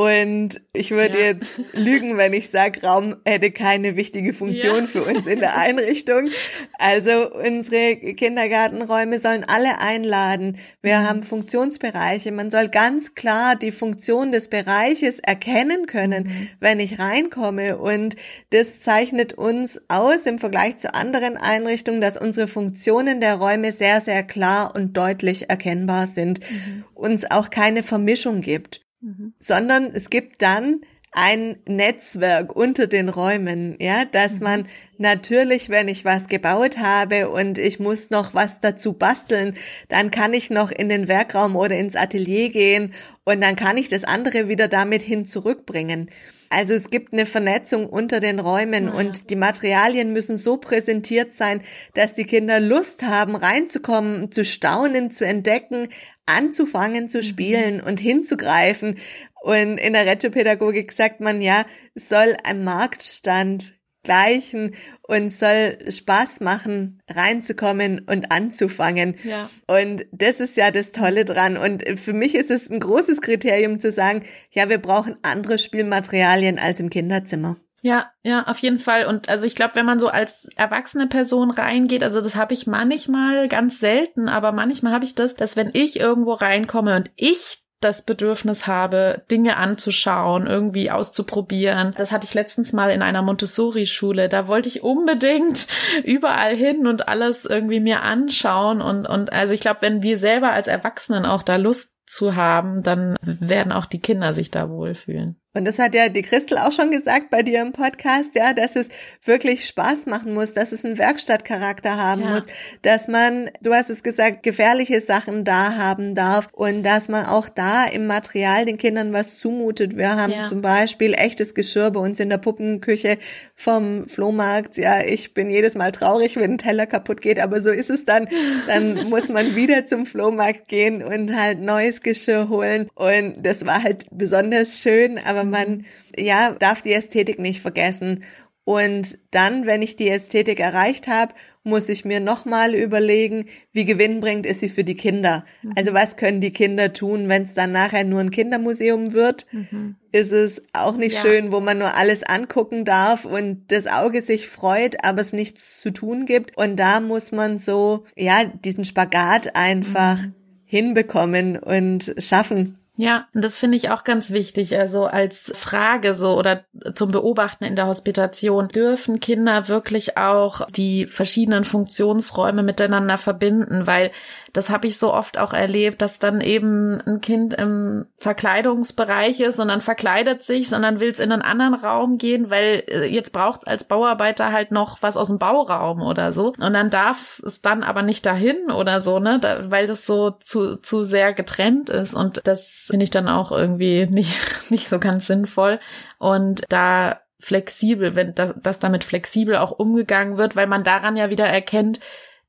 und ich würde ja. jetzt lügen, wenn ich sage, Raum hätte keine wichtige Funktion ja. für uns in der Einrichtung. Also unsere Kindergartenräume sollen alle einladen. Wir mhm. haben Funktionsbereiche. Man soll ganz klar die Funktion des Bereiches erkennen können, mhm. wenn ich reinkomme. Und das zeichnet uns aus im Vergleich zu anderen Einrichtungen, dass unsere Funktionen der Räume sehr, sehr klar und deutlich erkennbar sind. Mhm. Uns auch keine Vermischung gibt. Mhm. sondern es gibt dann ein Netzwerk unter den Räumen, ja, dass mhm. man natürlich, wenn ich was gebaut habe und ich muss noch was dazu basteln, dann kann ich noch in den Werkraum oder ins Atelier gehen und dann kann ich das andere wieder damit hin zurückbringen. Also es gibt eine Vernetzung unter den Räumen ja. und die Materialien müssen so präsentiert sein, dass die Kinder Lust haben, reinzukommen, zu staunen, zu entdecken, anzufangen zu mhm. spielen mhm. und hinzugreifen. Und in der Retropädagogik sagt man ja, soll ein Marktstand gleichen und soll Spaß machen, reinzukommen und anzufangen. Ja. Und das ist ja das Tolle dran. Und für mich ist es ein großes Kriterium zu sagen, ja, wir brauchen andere Spielmaterialien als im Kinderzimmer. Ja, ja, auf jeden Fall. Und also ich glaube, wenn man so als erwachsene Person reingeht, also das habe ich manchmal ganz selten, aber manchmal habe ich das, dass wenn ich irgendwo reinkomme und ich das Bedürfnis habe, Dinge anzuschauen, irgendwie auszuprobieren. Das hatte ich letztens mal in einer Montessori-Schule. Da wollte ich unbedingt überall hin und alles irgendwie mir anschauen. Und, und also ich glaube, wenn wir selber als Erwachsenen auch da Lust zu haben, dann werden auch die Kinder sich da wohlfühlen. Und das hat ja die Christel auch schon gesagt bei dir im Podcast, ja, dass es wirklich Spaß machen muss, dass es einen Werkstattcharakter haben ja. muss, dass man, du hast es gesagt, gefährliche Sachen da haben darf und dass man auch da im Material den Kindern was zumutet. Wir haben ja. zum Beispiel echtes Geschirr bei uns in der Puppenküche vom Flohmarkt. Ja, ich bin jedes Mal traurig, wenn ein Teller kaputt geht, aber so ist es dann. Dann muss man wieder zum Flohmarkt gehen und halt neues Geschirr holen. Und das war halt besonders schön, aber aber man, ja, darf die Ästhetik nicht vergessen. Und dann, wenn ich die Ästhetik erreicht habe, muss ich mir nochmal überlegen, wie gewinnbringend ist sie für die Kinder. Mhm. Also was können die Kinder tun, wenn es dann nachher nur ein Kindermuseum wird? Mhm. Ist es auch nicht ja. schön, wo man nur alles angucken darf und das Auge sich freut, aber es nichts zu tun gibt. Und da muss man so, ja, diesen Spagat einfach mhm. hinbekommen und schaffen. Ja, und das finde ich auch ganz wichtig. Also als Frage so oder zum Beobachten in der Hospitation, dürfen Kinder wirklich auch die verschiedenen Funktionsräume miteinander verbinden? Weil das habe ich so oft auch erlebt, dass dann eben ein Kind im Verkleidungsbereich ist und dann verkleidet sich, sondern will es in einen anderen Raum gehen, weil äh, jetzt braucht es als Bauarbeiter halt noch was aus dem Bauraum oder so. Und dann darf es dann aber nicht dahin oder so, ne, da, weil das so zu, zu sehr getrennt ist. Und das finde ich dann auch irgendwie nicht, nicht so ganz sinnvoll. Und da flexibel, wenn da, dass damit flexibel auch umgegangen wird, weil man daran ja wieder erkennt,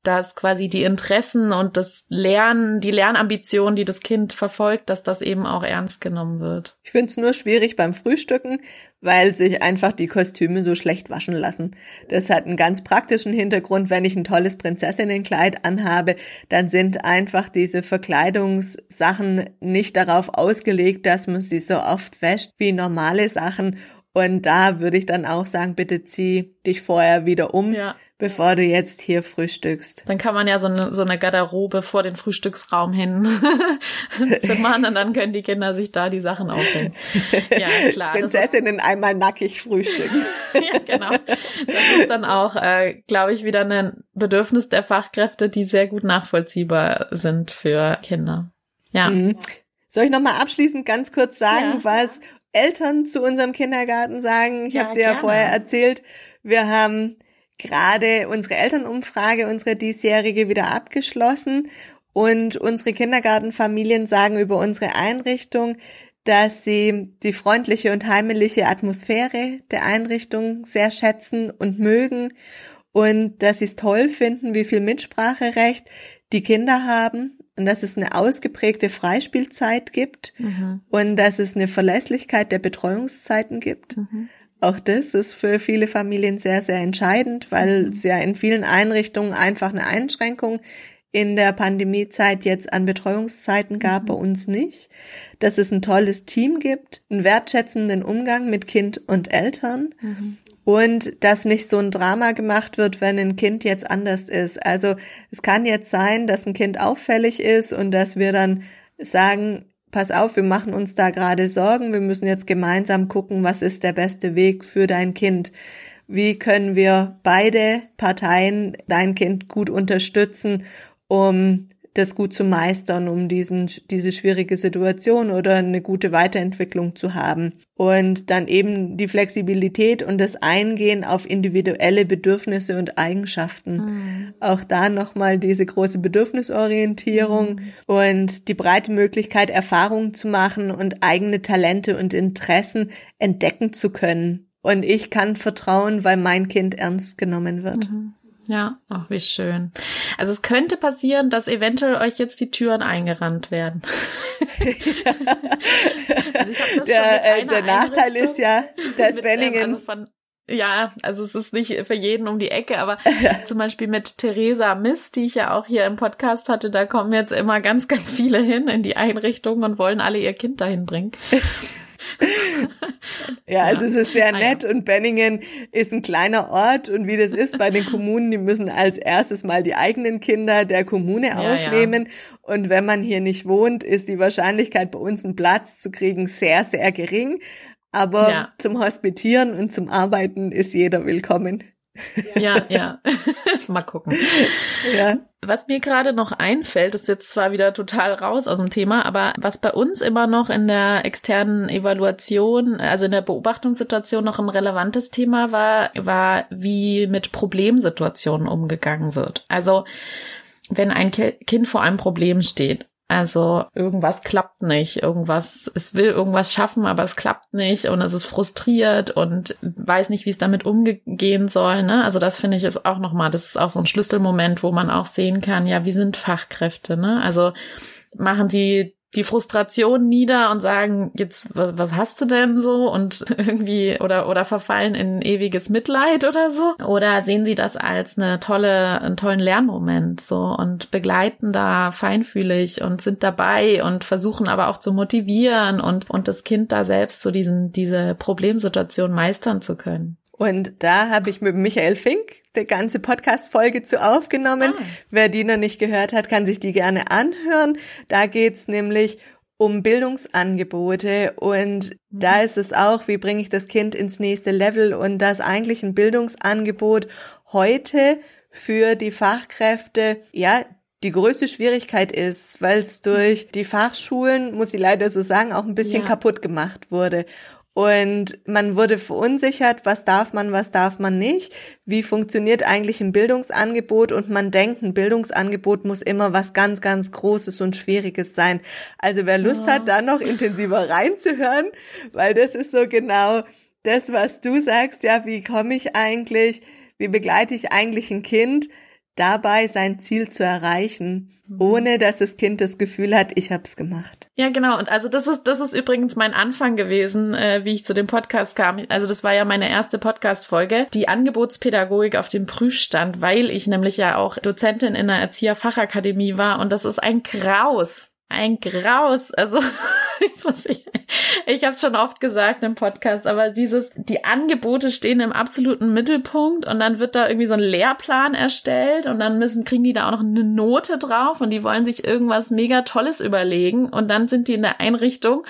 dass quasi die Interessen und das Lernen, die Lernambition, die das Kind verfolgt, dass das eben auch ernst genommen wird. Ich finde es nur schwierig beim Frühstücken, weil sich einfach die Kostüme so schlecht waschen lassen. Das hat einen ganz praktischen Hintergrund. Wenn ich ein tolles Prinzessinnenkleid anhabe, dann sind einfach diese Verkleidungssachen nicht darauf ausgelegt, dass man sie so oft wäscht wie normale Sachen. Und da würde ich dann auch sagen, bitte zieh dich vorher wieder um. Ja bevor du jetzt hier frühstückst. Dann kann man ja so eine, so eine Garderobe vor den Frühstücksraum hin zimmern und dann können die Kinder sich da die Sachen aufhängen. Ja, klar. Prinzessinnen ist, einmal nackig frühstücken. ja, genau. Das ist dann auch, äh, glaube ich, wieder ein Bedürfnis der Fachkräfte, die sehr gut nachvollziehbar sind für Kinder. Ja. Mhm. Soll ich nochmal abschließend ganz kurz sagen, ja. was Eltern zu unserem Kindergarten sagen? Ich ja, habe dir ja vorher erzählt, wir haben gerade unsere Elternumfrage, unsere diesjährige wieder abgeschlossen und unsere Kindergartenfamilien sagen über unsere Einrichtung, dass sie die freundliche und heimelige Atmosphäre der Einrichtung sehr schätzen und mögen und dass sie es toll finden, wie viel Mitspracherecht die Kinder haben und dass es eine ausgeprägte Freispielzeit gibt mhm. und dass es eine Verlässlichkeit der Betreuungszeiten gibt. Mhm. Auch das ist für viele Familien sehr, sehr entscheidend, weil mhm. es ja in vielen Einrichtungen einfach eine Einschränkung in der Pandemiezeit jetzt an Betreuungszeiten gab, mhm. bei uns nicht. Dass es ein tolles Team gibt, einen wertschätzenden Umgang mit Kind und Eltern. Mhm. Und dass nicht so ein Drama gemacht wird, wenn ein Kind jetzt anders ist. Also es kann jetzt sein, dass ein Kind auffällig ist und dass wir dann sagen, pass auf, wir machen uns da gerade Sorgen, wir müssen jetzt gemeinsam gucken, was ist der beste Weg für dein Kind. Wie können wir beide Parteien dein Kind gut unterstützen, um das gut zu meistern, um diesen, diese schwierige Situation oder eine gute Weiterentwicklung zu haben. Und dann eben die Flexibilität und das Eingehen auf individuelle Bedürfnisse und Eigenschaften. Mhm. Auch da nochmal diese große Bedürfnisorientierung mhm. und die breite Möglichkeit, Erfahrungen zu machen und eigene Talente und Interessen entdecken zu können. Und ich kann vertrauen, weil mein Kind ernst genommen wird. Mhm. Ja, ach, wie schön. Also es könnte passieren, dass eventuell euch jetzt die Türen eingerannt werden. also der, äh, der Nachteil ist ja, dass mit, Benningen. Ähm, also von, ja, also es ist nicht für jeden um die Ecke, aber zum Beispiel mit Theresa Mist, die ich ja auch hier im Podcast hatte, da kommen jetzt immer ganz, ganz viele hin in die Einrichtung und wollen alle ihr Kind dahin bringen. Ja, also ja. es ist sehr nett ah, ja. und Benningen ist ein kleiner Ort und wie das ist bei den Kommunen, die müssen als erstes mal die eigenen Kinder der Kommune ja, aufnehmen und wenn man hier nicht wohnt, ist die Wahrscheinlichkeit bei uns einen Platz zu kriegen sehr, sehr gering. Aber zum Hospitieren und zum Arbeiten ist jeder willkommen. Ja, ja. Mal gucken. Ja. Was mir gerade noch einfällt, ist jetzt zwar wieder total raus aus dem Thema, aber was bei uns immer noch in der externen Evaluation, also in der Beobachtungssituation noch ein relevantes Thema war, war, wie mit Problemsituationen umgegangen wird. Also, wenn ein Kind vor einem Problem steht also irgendwas klappt nicht, irgendwas, es will irgendwas schaffen, aber es klappt nicht und es ist frustriert und weiß nicht, wie es damit umgehen soll. Ne? Also das finde ich ist auch nochmal, das ist auch so ein Schlüsselmoment, wo man auch sehen kann, ja, wie sind Fachkräfte, ne? Also machen sie die Frustration nieder und sagen, jetzt, was, hast du denn so? Und irgendwie, oder, oder verfallen in ewiges Mitleid oder so? Oder sehen sie das als eine tolle, einen tollen Lernmoment so und begleiten da feinfühlig und sind dabei und versuchen aber auch zu motivieren und, und das Kind da selbst so diesen, diese Problemsituation meistern zu können? Und da habe ich mit Michael Fink die ganze Podcast-Folge zu aufgenommen. Ah. Wer die noch nicht gehört hat, kann sich die gerne anhören. Da geht's nämlich um Bildungsangebote und mhm. da ist es auch, wie bringe ich das Kind ins nächste Level und das eigentlich ein Bildungsangebot heute für die Fachkräfte, ja, die größte Schwierigkeit ist, weil es durch die Fachschulen, muss ich leider so sagen, auch ein bisschen ja. kaputt gemacht wurde. Und man wurde verunsichert, was darf man, was darf man nicht, wie funktioniert eigentlich ein Bildungsangebot und man denkt, ein Bildungsangebot muss immer was ganz, ganz Großes und Schwieriges sein. Also wer Lust ja. hat, da noch intensiver reinzuhören, weil das ist so genau das, was du sagst, ja, wie komme ich eigentlich, wie begleite ich eigentlich ein Kind, dabei sein Ziel zu erreichen, mhm. ohne dass das Kind das Gefühl hat, ich hab's gemacht. Ja, genau. Und also das ist das ist übrigens mein Anfang gewesen, äh, wie ich zu dem Podcast kam. Also das war ja meine erste Podcast-Folge, die Angebotspädagogik auf dem Prüfstand, weil ich nämlich ja auch Dozentin in der Erzieherfachakademie war und das ist ein Graus, ein Graus. Also ich, ich habe es schon oft gesagt im Podcast, aber dieses, die Angebote stehen im absoluten Mittelpunkt und dann wird da irgendwie so ein Lehrplan erstellt und dann müssen, kriegen die da auch noch eine Note drauf und die wollen sich irgendwas mega Tolles überlegen und dann sind die in der Einrichtung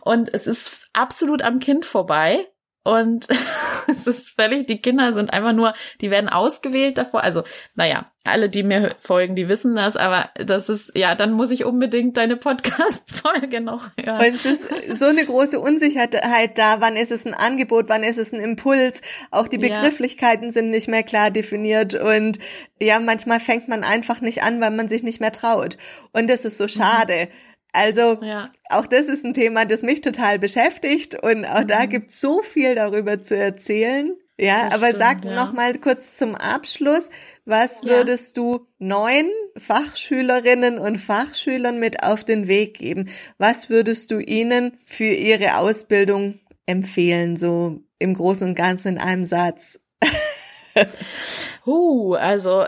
und es ist absolut am Kind vorbei. Und es ist völlig, die Kinder sind einfach nur, die werden ausgewählt davor. Also, naja, alle, die mir folgen, die wissen das, aber das ist, ja, dann muss ich unbedingt deine Podcast-Folge noch hören. Und es ist so eine große Unsicherheit da, wann ist es ein Angebot, wann ist es ein Impuls. Auch die Begrifflichkeiten ja. sind nicht mehr klar definiert und ja, manchmal fängt man einfach nicht an, weil man sich nicht mehr traut. Und das ist so mhm. schade. Mhm. Also ja. auch das ist ein Thema, das mich total beschäftigt und auch mhm. da gibt es so viel darüber zu erzählen. Ja, das aber stimmt, sag ja. noch mal kurz zum Abschluss, was würdest ja. du neuen Fachschülerinnen und Fachschülern mit auf den Weg geben? Was würdest du ihnen für ihre Ausbildung empfehlen, so im Großen und Ganzen in einem Satz? Uh, also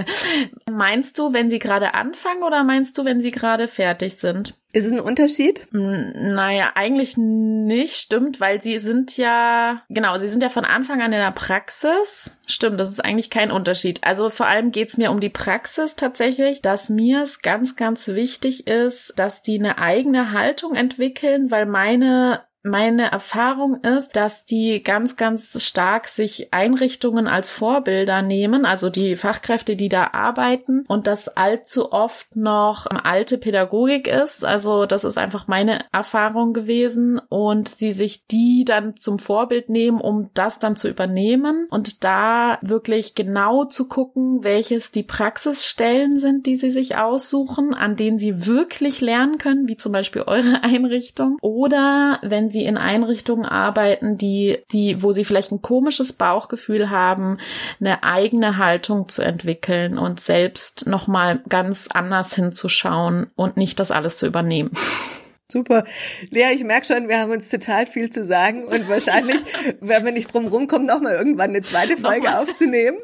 meinst du, wenn sie gerade anfangen oder meinst du, wenn sie gerade fertig sind? Ist es ein Unterschied? Naja, eigentlich nicht, stimmt, weil sie sind ja, genau, sie sind ja von Anfang an in der Praxis. Stimmt, das ist eigentlich kein Unterschied. Also vor allem geht's mir um die Praxis tatsächlich, dass mir es ganz, ganz wichtig ist, dass die eine eigene Haltung entwickeln, weil meine meine Erfahrung ist, dass die ganz, ganz stark sich Einrichtungen als Vorbilder nehmen, also die Fachkräfte, die da arbeiten und das allzu oft noch alte Pädagogik ist. Also das ist einfach meine Erfahrung gewesen und sie sich die dann zum Vorbild nehmen, um das dann zu übernehmen und da wirklich genau zu gucken, welches die Praxisstellen sind, die sie sich aussuchen, an denen sie wirklich lernen können, wie zum Beispiel eure Einrichtung oder wenn sie in Einrichtungen arbeiten, die, die, wo sie vielleicht ein komisches Bauchgefühl haben, eine eigene Haltung zu entwickeln und selbst nochmal ganz anders hinzuschauen und nicht das alles zu übernehmen. Super. Lea, ich merke schon, wir haben uns total viel zu sagen und wahrscheinlich werden wir nicht drum rumkommen, nochmal irgendwann eine zweite Folge aufzunehmen.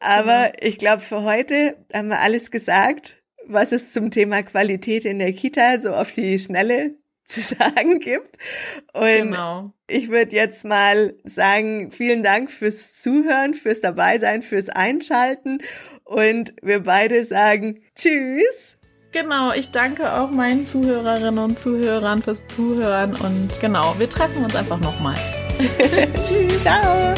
Aber genau. ich glaube, für heute haben wir alles gesagt, was es zum Thema Qualität in der Kita so auf die Schnelle zu sagen gibt. Und genau. ich würde jetzt mal sagen, vielen Dank fürs Zuhören, fürs Dabeisein, fürs Einschalten. Und wir beide sagen Tschüss. Genau, ich danke auch meinen Zuhörerinnen und Zuhörern fürs Zuhören und genau, wir treffen uns einfach nochmal. Tschüss. Ciao.